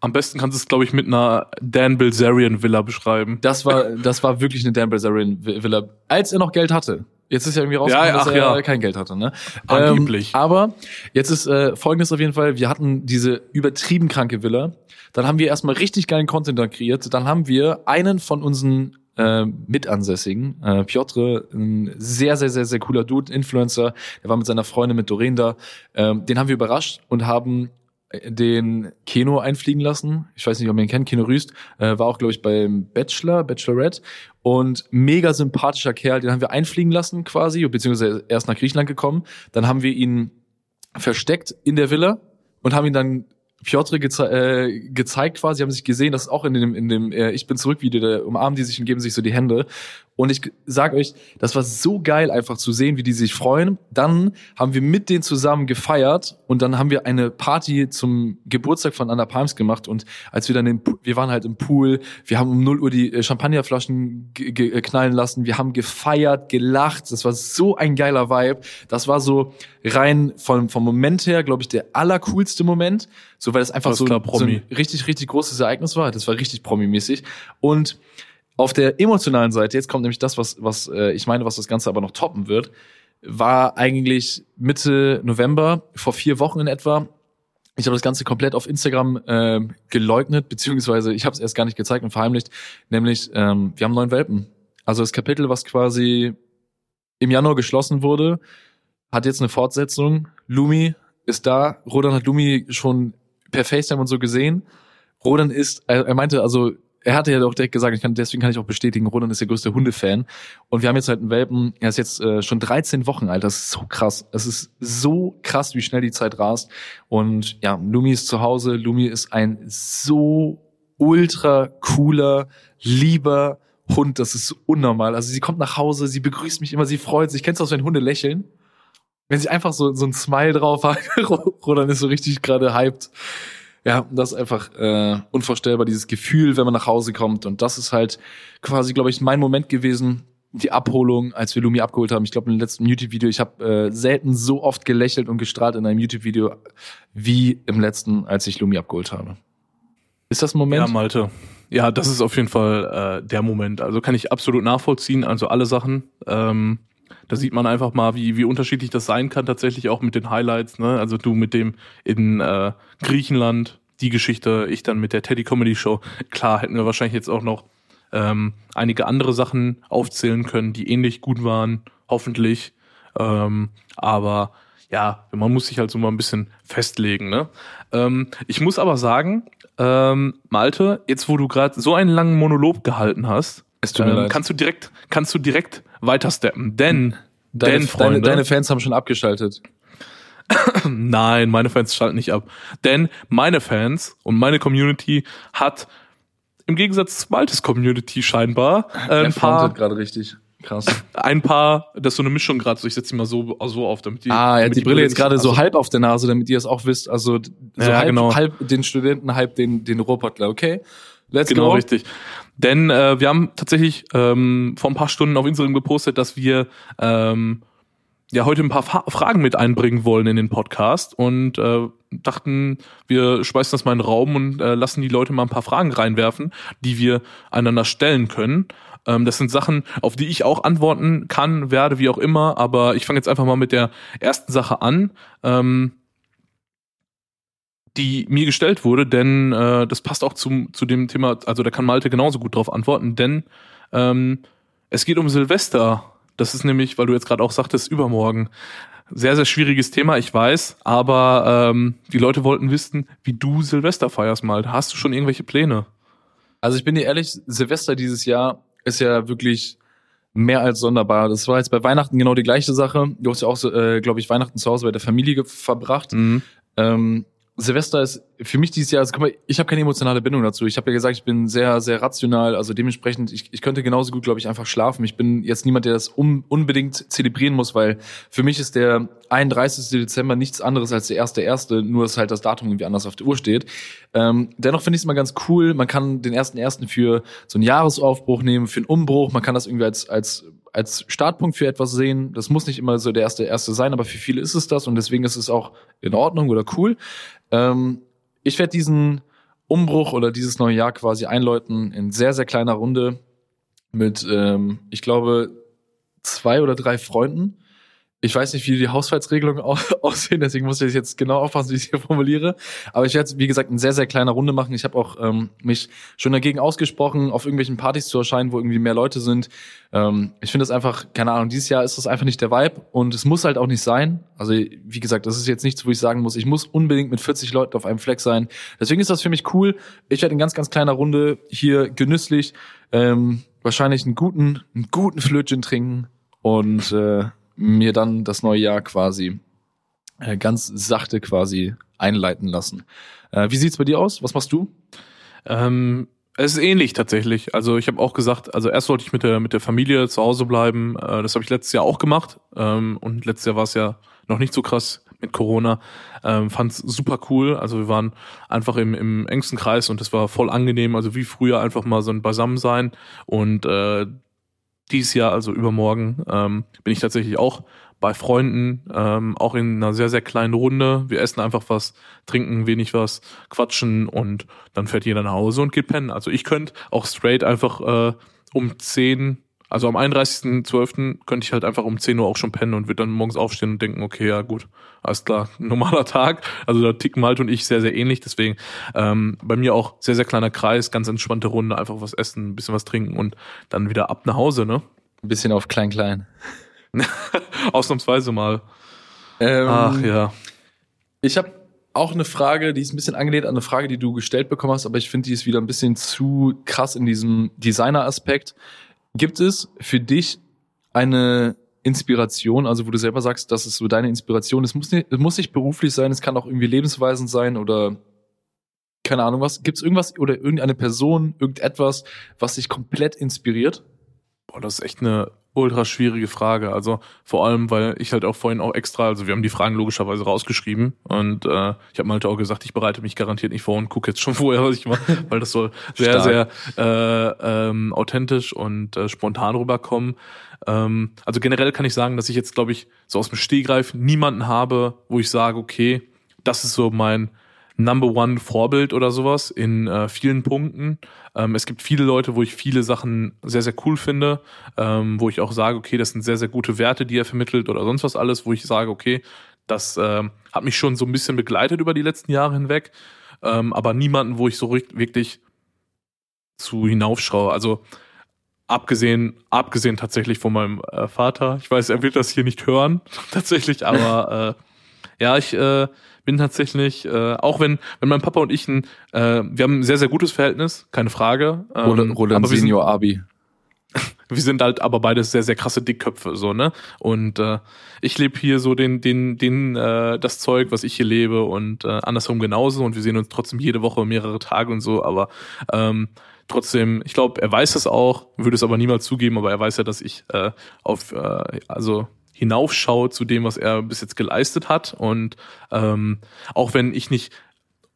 am besten kannst du es, glaube ich, mit einer Dan Bilzerian Villa beschreiben. Das war, das war wirklich eine Dan Bilzerian Villa, als er noch Geld hatte. Jetzt ist ja irgendwie rausgekommen, ja, ach, dass er ja. kein Geld hatte. Ne? Angeblich. Ähm, aber jetzt ist äh, folgendes auf jeden Fall, wir hatten diese übertrieben kranke Villa. Dann haben wir erstmal richtig geilen Content da kreiert. Dann haben wir einen von unseren äh, Mitansässigen, äh, Piotr, ein sehr, sehr, sehr, sehr cooler Dude, Influencer, der war mit seiner Freundin, mit Doreen da, ähm, den haben wir überrascht und haben den Keno einfliegen lassen. Ich weiß nicht, ob ihr ihn kennt, Keno Rüst. Äh, war auch, glaube ich, beim Bachelor, Bachelorette. Und mega sympathischer Kerl, den haben wir einfliegen lassen quasi, beziehungsweise erst nach Griechenland gekommen. Dann haben wir ihn versteckt in der Villa und haben ihn dann Piotr geze äh, gezeigt quasi, haben sich gesehen, das ist auch in dem, in dem äh, Ich bin zurück Video, da umarmen die sich und geben sich so die Hände. Und ich sag euch, das war so geil einfach zu sehen, wie die sich freuen. Dann haben wir mit denen zusammen gefeiert und dann haben wir eine Party zum Geburtstag von Anna Palms gemacht und als wir dann im, wir waren halt im Pool, wir haben um 0 Uhr die äh, Champagnerflaschen äh, knallen lassen, wir haben gefeiert, gelacht, das war so ein geiler Vibe. Das war so rein vom, vom Moment her, glaube ich, der allercoolste Moment, so weil es einfach so, so ein richtig, richtig großes Ereignis war. Das war richtig promi-mäßig und auf der emotionalen Seite, jetzt kommt nämlich das, was, was äh, ich meine, was das Ganze aber noch toppen wird, war eigentlich Mitte November, vor vier Wochen in etwa. Ich habe das Ganze komplett auf Instagram äh, geleugnet, beziehungsweise ich habe es erst gar nicht gezeigt und verheimlicht. Nämlich, ähm, wir haben neun Welpen. Also das Kapitel, was quasi im Januar geschlossen wurde, hat jetzt eine Fortsetzung. Lumi ist da. Rodan hat Lumi schon per FaceTime und so gesehen. Rodan ist, er, er meinte, also er hatte ja auch direkt gesagt, ich kann, deswegen kann ich auch bestätigen, Ronan ist der größte Hundefan. Und wir haben jetzt halt einen Welpen, er ist jetzt äh, schon 13 Wochen alt. Das ist so krass. Es ist so krass, wie schnell die Zeit rast. Und ja, Lumi ist zu Hause. Lumi ist ein so ultra cooler, lieber Hund. Das ist unnormal. Also sie kommt nach Hause, sie begrüßt mich immer, sie freut sich. Kennst du auch, wenn Hunde lächeln? Wenn sie einfach so, so ein Smile drauf hat, (laughs) Rodan ist so richtig gerade hyped. Ja, das ist einfach äh, unvorstellbar, dieses Gefühl, wenn man nach Hause kommt. Und das ist halt quasi, glaube ich, mein Moment gewesen, die Abholung, als wir Lumi abgeholt haben. Ich glaube, im letzten YouTube-Video, ich habe äh, selten so oft gelächelt und gestrahlt in einem YouTube-Video wie im letzten, als ich Lumi abgeholt habe. Ist das ein Moment? Ja, Malte. Ja, das ist auf jeden Fall äh, der Moment. Also kann ich absolut nachvollziehen. Also alle Sachen. Ähm, da sieht man einfach mal, wie, wie unterschiedlich das sein kann, tatsächlich auch mit den Highlights. Ne? Also du mit dem in äh, Griechenland, die Geschichte, ich dann mit der Teddy Comedy Show. Klar, hätten wir wahrscheinlich jetzt auch noch ähm, einige andere Sachen aufzählen können, die ähnlich gut waren, hoffentlich. Ähm, aber ja, man muss sich halt so mal ein bisschen festlegen. Ne? Ähm, ich muss aber sagen, ähm, Malte, jetzt wo du gerade so einen langen Monolog gehalten hast, ähm, kannst du direkt, kannst du direkt weitersteppen. Denn, deine, denn Freunde, deine, deine Fans haben schon abgeschaltet. (clears throat) Nein, meine Fans schalten nicht ab. Denn meine Fans und meine Community hat im Gegensatz zu Maltes Community scheinbar äh, ein paar gerade richtig. Krass. (laughs) Ein paar, das ist so eine Mischung gerade, so ich setze die mal so, so auf, damit die. Ah, ja, die, die Brille, Brille jetzt gerade so also halb auf der Nase, damit ihr es auch wisst. Also so ja, halb, genau. halb den Studenten, halb den, den Robotler, okay? Let's genau, go. richtig. Denn äh, wir haben tatsächlich ähm, vor ein paar Stunden auf Instagram gepostet, dass wir ähm, ja heute ein paar Fa Fragen mit einbringen wollen in den Podcast und äh, dachten, wir schmeißen das mal in den Raum und äh, lassen die Leute mal ein paar Fragen reinwerfen, die wir einander stellen können. Ähm, das sind Sachen, auf die ich auch antworten kann, werde, wie auch immer, aber ich fange jetzt einfach mal mit der ersten Sache an. Ähm, die mir gestellt wurde, denn äh, das passt auch zum, zu dem Thema, also da kann Malte genauso gut drauf antworten, denn ähm, es geht um Silvester. Das ist nämlich, weil du jetzt gerade auch sagtest, übermorgen. Sehr, sehr schwieriges Thema, ich weiß, aber ähm, die Leute wollten wissen, wie du Silvester feierst, Malte. Hast du schon irgendwelche Pläne? Also ich bin dir ehrlich, Silvester dieses Jahr ist ja wirklich mehr als sonderbar. Das war jetzt bei Weihnachten genau die gleiche Sache. Du hast ja auch, äh, glaube ich, Weihnachten zu Hause bei der Familie verbracht. Mhm. Ähm, Silvester ist für mich dieses Jahr, also guck mal, ich habe keine emotionale Bindung dazu. Ich habe ja gesagt, ich bin sehr, sehr rational, also dementsprechend, ich, ich könnte genauso gut, glaube ich, einfach schlafen. Ich bin jetzt niemand, der das un, unbedingt zelebrieren muss, weil für mich ist der 31. Dezember nichts anderes als der erste erste, nur dass halt das Datum irgendwie anders auf der Uhr steht. Ähm, dennoch finde ich es mal ganz cool. Man kann den ersten ersten für so einen Jahresaufbruch nehmen, für einen Umbruch. Man kann das irgendwie als als als Startpunkt für etwas sehen. Das muss nicht immer so der erste erste sein, aber für viele ist es das und deswegen ist es auch in Ordnung oder cool. Ähm, ich werde diesen Umbruch oder dieses neue Jahr quasi einläuten in sehr, sehr kleiner Runde mit, ähm, ich glaube, zwei oder drei Freunden. Ich weiß nicht, wie die Haushaltsregelungen (laughs) aussehen, deswegen muss ich jetzt genau aufpassen, wie ich es hier formuliere. Aber ich werde wie gesagt, in sehr, sehr kleiner Runde machen. Ich habe auch ähm, mich schon dagegen ausgesprochen, auf irgendwelchen Partys zu erscheinen, wo irgendwie mehr Leute sind. Ähm, ich finde das einfach, keine Ahnung, dieses Jahr ist das einfach nicht der Vibe und es muss halt auch nicht sein. Also, wie gesagt, das ist jetzt nichts, wo ich sagen muss, ich muss unbedingt mit 40 Leuten auf einem Fleck sein. Deswegen ist das für mich cool. Ich werde in ganz, ganz kleiner Runde hier genüsslich ähm, wahrscheinlich einen guten, einen guten Flötchen trinken und äh, mir dann das neue Jahr quasi äh, ganz sachte quasi einleiten lassen. Äh, wie sieht's bei dir aus? Was machst du? Ähm, es ist ähnlich tatsächlich. Also ich habe auch gesagt, also erst wollte ich mit der mit der Familie zu Hause bleiben. Äh, das habe ich letztes Jahr auch gemacht. Ähm, und letztes Jahr war es ja noch nicht so krass mit Corona. Ähm, Fand es super cool. Also wir waren einfach im, im engsten Kreis und es war voll angenehm. Also wie früher einfach mal so ein Beisammensein. Und äh, dieses Jahr, also übermorgen, ähm, bin ich tatsächlich auch bei Freunden, ähm, auch in einer sehr, sehr kleinen Runde. Wir essen einfach was, trinken wenig was, quatschen und dann fährt jeder nach Hause und geht pennen. Also ich könnte auch straight einfach äh, um 10 also am 31.12. könnte ich halt einfach um 10 Uhr auch schon pennen und würde dann morgens aufstehen und denken, okay, ja gut, alles klar, (laughs) normaler Tag. Also da ticken Malte und ich sehr, sehr ähnlich. Deswegen ähm, bei mir auch sehr, sehr kleiner Kreis, ganz entspannte Runde, einfach was essen, ein bisschen was trinken und dann wieder ab nach Hause, ne? Ein bisschen auf klein-klein. (laughs) Ausnahmsweise mal. Ähm, Ach ja. Ich habe auch eine Frage, die ist ein bisschen angelehnt an eine Frage, die du gestellt bekommen hast, aber ich finde, die ist wieder ein bisschen zu krass in diesem Designer-Aspekt. Gibt es für dich eine Inspiration, also wo du selber sagst, das ist so deine Inspiration, es muss nicht, es muss nicht beruflich sein, es kann auch irgendwie lebensweisend sein oder keine Ahnung was. Gibt es irgendwas oder irgendeine Person, irgendetwas, was dich komplett inspiriert? Boah, das ist echt eine ultra schwierige Frage. Also vor allem, weil ich halt auch vorhin auch extra, also wir haben die Fragen logischerweise rausgeschrieben und äh, ich habe Malte auch gesagt, ich bereite mich garantiert nicht vor und gucke jetzt schon (laughs) vorher, was ich mache, weil das soll sehr, sehr äh, ähm, authentisch und äh, spontan rüberkommen. Ähm, also generell kann ich sagen, dass ich jetzt, glaube ich, so aus dem Stehgreif niemanden habe, wo ich sage, okay, das ist so mein Number One Vorbild oder sowas in äh, vielen Punkten. Ähm, es gibt viele Leute, wo ich viele Sachen sehr, sehr cool finde, ähm, wo ich auch sage, okay, das sind sehr, sehr gute Werte, die er vermittelt oder sonst was alles, wo ich sage, okay, das äh, hat mich schon so ein bisschen begleitet über die letzten Jahre hinweg, ähm, aber niemanden, wo ich so wirklich zu hinaufschaue. Also abgesehen, abgesehen tatsächlich von meinem äh, Vater. Ich weiß, er will das hier nicht hören, (laughs) tatsächlich, aber äh, ja, ich äh, bin tatsächlich, äh, auch wenn, wenn mein Papa und ich ein, äh, wir haben ein sehr, sehr gutes Verhältnis, keine Frage. Ähm, Roland, Roland Senior Abi. (laughs) wir sind halt aber beides sehr sehr krasse Dickköpfe so ne und äh, ich lebe hier so den den den äh, das Zeug was ich hier lebe und äh, andersrum genauso und wir sehen uns trotzdem jede Woche mehrere Tage und so aber ähm, trotzdem ich glaube er weiß es auch würde es aber niemals zugeben aber er weiß ja dass ich äh, auf äh, also hinaufschaut zu dem, was er bis jetzt geleistet hat. Und ähm, auch wenn ich nicht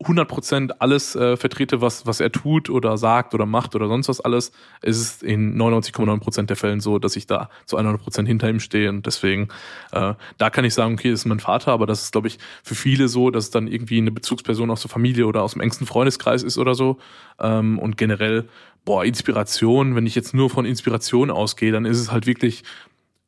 100% alles äh, vertrete, was, was er tut oder sagt oder macht oder sonst was alles, ist es in 99,9% der Fällen so, dass ich da zu 100% hinter ihm stehe und deswegen, äh, da kann ich sagen, okay, das ist mein Vater, aber das ist, glaube ich, für viele so, dass es dann irgendwie eine Bezugsperson aus der Familie oder aus dem engsten Freundeskreis ist oder so ähm, und generell, boah, Inspiration, wenn ich jetzt nur von Inspiration ausgehe, dann ist es halt wirklich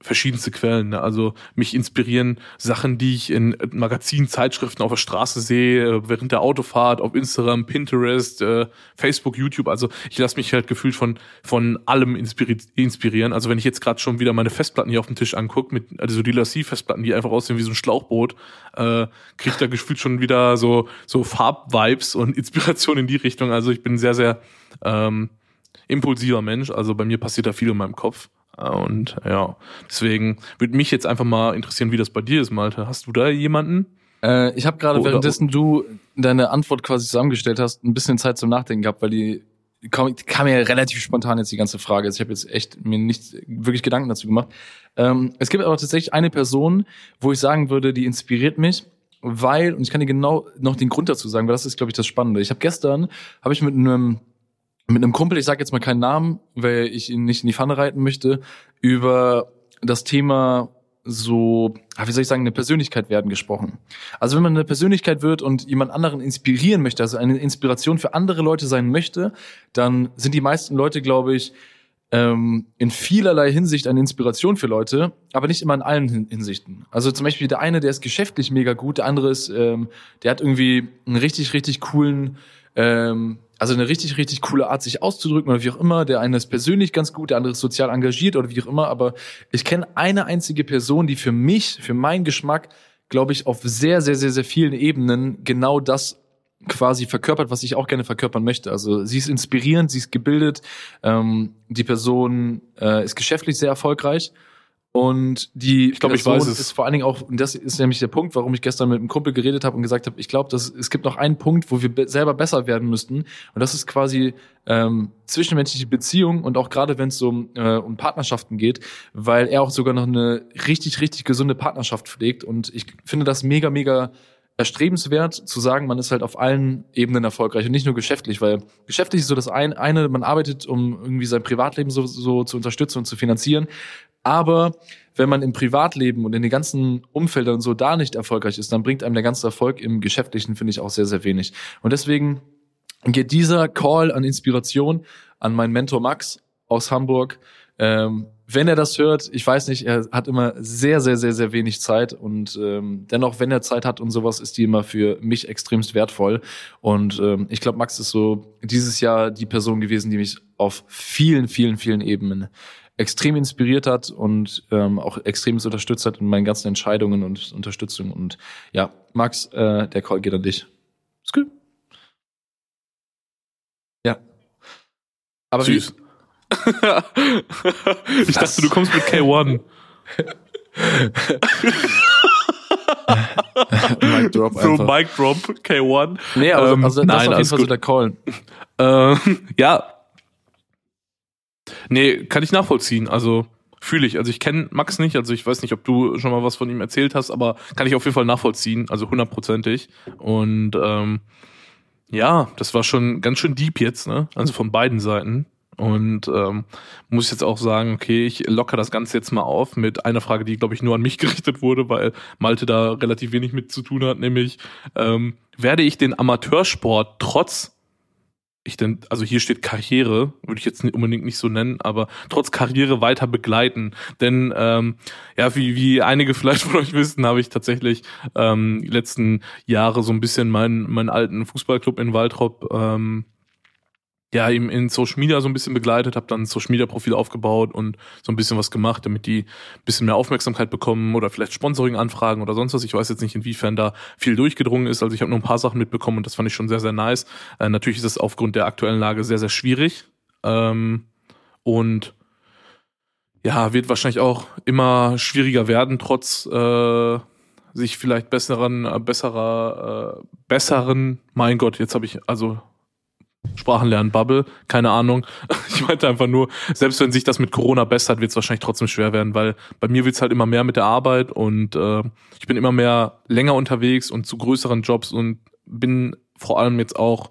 verschiedenste Quellen. Ne? Also mich inspirieren Sachen, die ich in Magazinen, Zeitschriften auf der Straße sehe, äh, während der Autofahrt, auf Instagram, Pinterest, äh, Facebook, YouTube. Also ich lasse mich halt gefühlt von von allem inspiri inspirieren. Also wenn ich jetzt gerade schon wieder meine Festplatten hier auf dem Tisch angucke, mit also die Lassie-Festplatten, die einfach aussehen wie so ein Schlauchboot, äh, kriege ich da gefühlt schon wieder so so Farbvibes und (laughs) Inspiration in die Richtung. Also ich bin sehr sehr ähm, impulsiver Mensch. Also bei mir passiert da viel in meinem Kopf. Und ja, deswegen würde mich jetzt einfach mal interessieren, wie das bei dir ist, Malte. Hast du da jemanden? Äh, ich habe gerade, währenddessen du deine Antwort quasi zusammengestellt hast, ein bisschen Zeit zum Nachdenken gehabt, weil die kam, kam ja relativ spontan jetzt die ganze Frage. Also ich habe jetzt echt mir nicht wirklich Gedanken dazu gemacht. Ähm, es gibt aber tatsächlich eine Person, wo ich sagen würde, die inspiriert mich, weil, und ich kann dir genau noch den Grund dazu sagen, weil das ist, glaube ich, das Spannende. Ich habe gestern, habe ich mit einem mit einem Kumpel, ich sage jetzt mal keinen Namen, weil ich ihn nicht in die Pfanne reiten möchte, über das Thema so, ah, wie soll ich sagen, eine Persönlichkeit werden gesprochen. Also wenn man eine Persönlichkeit wird und jemand anderen inspirieren möchte, also eine Inspiration für andere Leute sein möchte, dann sind die meisten Leute, glaube ich, ähm, in vielerlei Hinsicht eine Inspiration für Leute, aber nicht immer in allen Hinsichten. Also zum Beispiel der eine, der ist geschäftlich mega gut, der andere ist, ähm, der hat irgendwie einen richtig, richtig coolen, ähm, also eine richtig, richtig coole Art, sich auszudrücken oder wie auch immer. Der eine ist persönlich ganz gut, der andere ist sozial engagiert oder wie auch immer. Aber ich kenne eine einzige Person, die für mich, für meinen Geschmack, glaube ich, auf sehr, sehr, sehr, sehr vielen Ebenen genau das quasi verkörpert, was ich auch gerne verkörpern möchte. Also sie ist inspirierend, sie ist gebildet, ähm, die Person äh, ist geschäftlich sehr erfolgreich und die ich glaube, ich weiß es. ist vor allen Dingen auch, und das ist nämlich der Punkt, warum ich gestern mit einem Kumpel geredet habe und gesagt habe, ich glaube, dass es gibt noch einen Punkt, wo wir be selber besser werden müssten. Und das ist quasi ähm, zwischenmenschliche Beziehungen und auch gerade wenn es so um, äh, um Partnerschaften geht, weil er auch sogar noch eine richtig, richtig gesunde Partnerschaft pflegt. Und ich finde das mega, mega erstrebenswert zu sagen, man ist halt auf allen Ebenen erfolgreich und nicht nur geschäftlich, weil geschäftlich ist so das eine, eine man arbeitet, um irgendwie sein Privatleben so, so zu unterstützen und zu finanzieren. Aber wenn man im Privatleben und in den ganzen Umfeldern so da nicht erfolgreich ist, dann bringt einem der ganze Erfolg im Geschäftlichen, finde ich, auch sehr, sehr wenig. Und deswegen geht dieser Call an Inspiration an meinen Mentor Max aus Hamburg. Ähm, wenn er das hört, ich weiß nicht, er hat immer sehr, sehr, sehr, sehr wenig Zeit und ähm, dennoch, wenn er Zeit hat und sowas, ist die immer für mich extremst wertvoll. Und ähm, ich glaube, Max ist so dieses Jahr die Person gewesen, die mich auf vielen, vielen, vielen Ebenen extrem inspiriert hat und ähm, auch extrem unterstützt hat in meinen ganzen Entscheidungen und Unterstützung. Und ja, Max, äh, der Call geht an dich. Ist gut. Ja. Aber Süß. (laughs) ich dachte, du kommst mit K1. (laughs) Mic Drop so. Mic Drop, K1. Nee, aber ähm, also das nein, ist auf jeden Fall so der Call. Ähm, (laughs) ja, Nee, kann ich nachvollziehen. Also fühle ich. Also ich kenne Max nicht, also ich weiß nicht, ob du schon mal was von ihm erzählt hast, aber kann ich auf jeden Fall nachvollziehen, also hundertprozentig. Und ähm, ja, das war schon ganz schön deep jetzt, ne? Also von beiden Seiten. Und ähm, muss jetzt auch sagen, okay, ich locker das Ganze jetzt mal auf mit einer Frage, die, glaube ich, nur an mich (laughs) gerichtet wurde, weil Malte da relativ wenig mit zu tun hat, nämlich ähm, werde ich den Amateursport trotz ich denn, also hier steht Karriere, würde ich jetzt nicht unbedingt nicht so nennen, aber trotz Karriere weiter begleiten. Denn ähm, ja, wie, wie einige (laughs) vielleicht von euch wissen, habe ich tatsächlich ähm, die letzten Jahre so ein bisschen meinen, meinen alten Fußballclub in Waldrop ähm, ja, eben in Social Media so ein bisschen begleitet, habe dann ein Social Media Profil aufgebaut und so ein bisschen was gemacht, damit die ein bisschen mehr Aufmerksamkeit bekommen oder vielleicht Sponsoring anfragen oder sonst was. Ich weiß jetzt nicht, inwiefern da viel durchgedrungen ist. Also ich habe nur ein paar Sachen mitbekommen und das fand ich schon sehr, sehr nice. Äh, natürlich ist es aufgrund der aktuellen Lage sehr, sehr schwierig. Ähm, und ja, wird wahrscheinlich auch immer schwieriger werden, trotz äh, sich vielleicht besseren, äh, besserer, äh, besseren, mein Gott, jetzt habe ich, also Sprachenlernen Bubble, keine Ahnung. (laughs) Ich meinte einfach nur, selbst wenn sich das mit Corona bessert, wird es wahrscheinlich trotzdem schwer werden, weil bei mir wird es halt immer mehr mit der Arbeit und äh, ich bin immer mehr länger unterwegs und zu größeren Jobs und bin vor allem jetzt auch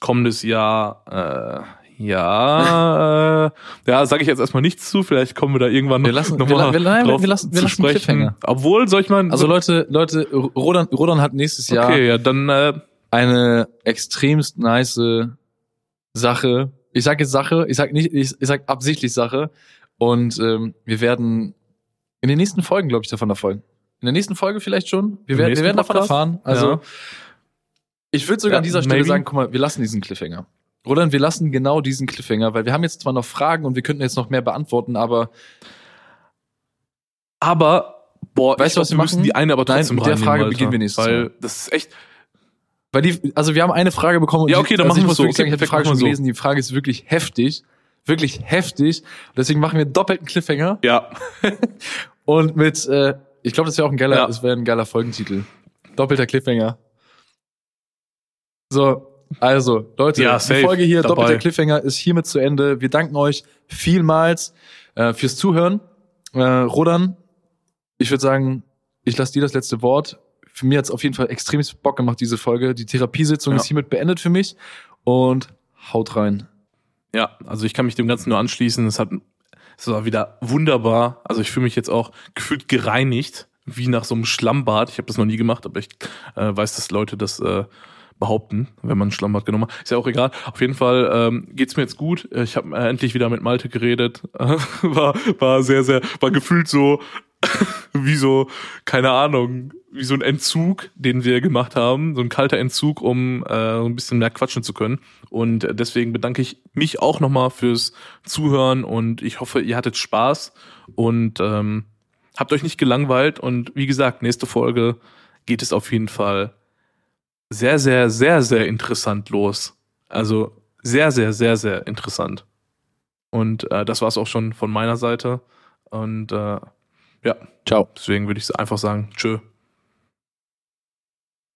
kommendes Jahr äh, ja, äh, ja, sage ich jetzt erstmal nichts zu. Vielleicht kommen wir da irgendwann wir lassen, noch wir, mal wir, nein, drauf wir lassen, wir lassen sprechen. Obwohl, soll ich mal. Also Leute, Leute, Rodan, Rodan hat nächstes Jahr. Okay, ja, dann äh, eine extremst nice Sache. Ich sage jetzt Sache, ich sag nicht, ich, ich sag absichtlich Sache. Und ähm, wir werden in den nächsten Folgen, glaube ich, davon erfolgen. In der nächsten Folge vielleicht schon. Wir werden, wir werden davon erfahren. Also ja. ich würde sogar ja, an dieser Stelle maybe. sagen, guck mal, wir lassen diesen Cliffhanger. Roland, wir lassen genau diesen Cliffhanger, weil wir haben jetzt zwar noch Fragen und wir könnten jetzt noch mehr beantworten, aber aber boah, weißt du, was wir müssen die eine aber trotzdem Nein, mit der Frage beginnen wir nächstes Mal. Weil das ist echt weil die, also wir haben eine Frage bekommen. Und ja, okay, dann also machen wir so. Sagen, ich habe die Frage schon gelesen. So. Die Frage ist wirklich heftig. Wirklich heftig. deswegen machen wir doppelten Cliffhanger. Ja. (laughs) und mit, äh, ich glaube, das wäre auch ein geiler, ja. das wäre ein geiler Folgentitel. Doppelter Cliffhanger. So, also, Leute, ja, die Folge hier, dabei. doppelter Cliffhanger, ist hiermit zu Ende. Wir danken euch vielmals äh, fürs Zuhören. Äh, Rodan, ich würde sagen, ich lasse dir das letzte Wort für mich hat es auf jeden Fall extrem Bock gemacht, diese Folge. Die Therapiesitzung ja. ist hiermit beendet für mich und haut rein. Ja, also ich kann mich dem Ganzen nur anschließen. Es hat, es war wieder wunderbar. Also ich fühle mich jetzt auch gefühlt gereinigt, wie nach so einem Schlammbad. Ich habe das noch nie gemacht, aber ich äh, weiß, dass Leute das äh, behaupten, wenn man Schlammbad genommen hat. Ist ja auch egal. Auf jeden Fall ähm, geht's mir jetzt gut. Ich habe äh, endlich wieder mit Malte geredet. (laughs) war war sehr sehr war gefühlt so (laughs) wie so keine Ahnung wie so ein Entzug, den wir gemacht haben, so ein kalter Entzug, um äh, ein bisschen mehr quatschen zu können. Und deswegen bedanke ich mich auch nochmal fürs Zuhören und ich hoffe, ihr hattet Spaß und ähm, habt euch nicht gelangweilt. Und wie gesagt, nächste Folge geht es auf jeden Fall sehr, sehr, sehr, sehr interessant los. Also sehr, sehr, sehr, sehr interessant. Und äh, das war es auch schon von meiner Seite. Und äh, ja, ciao. Deswegen würde ich einfach sagen, tschö.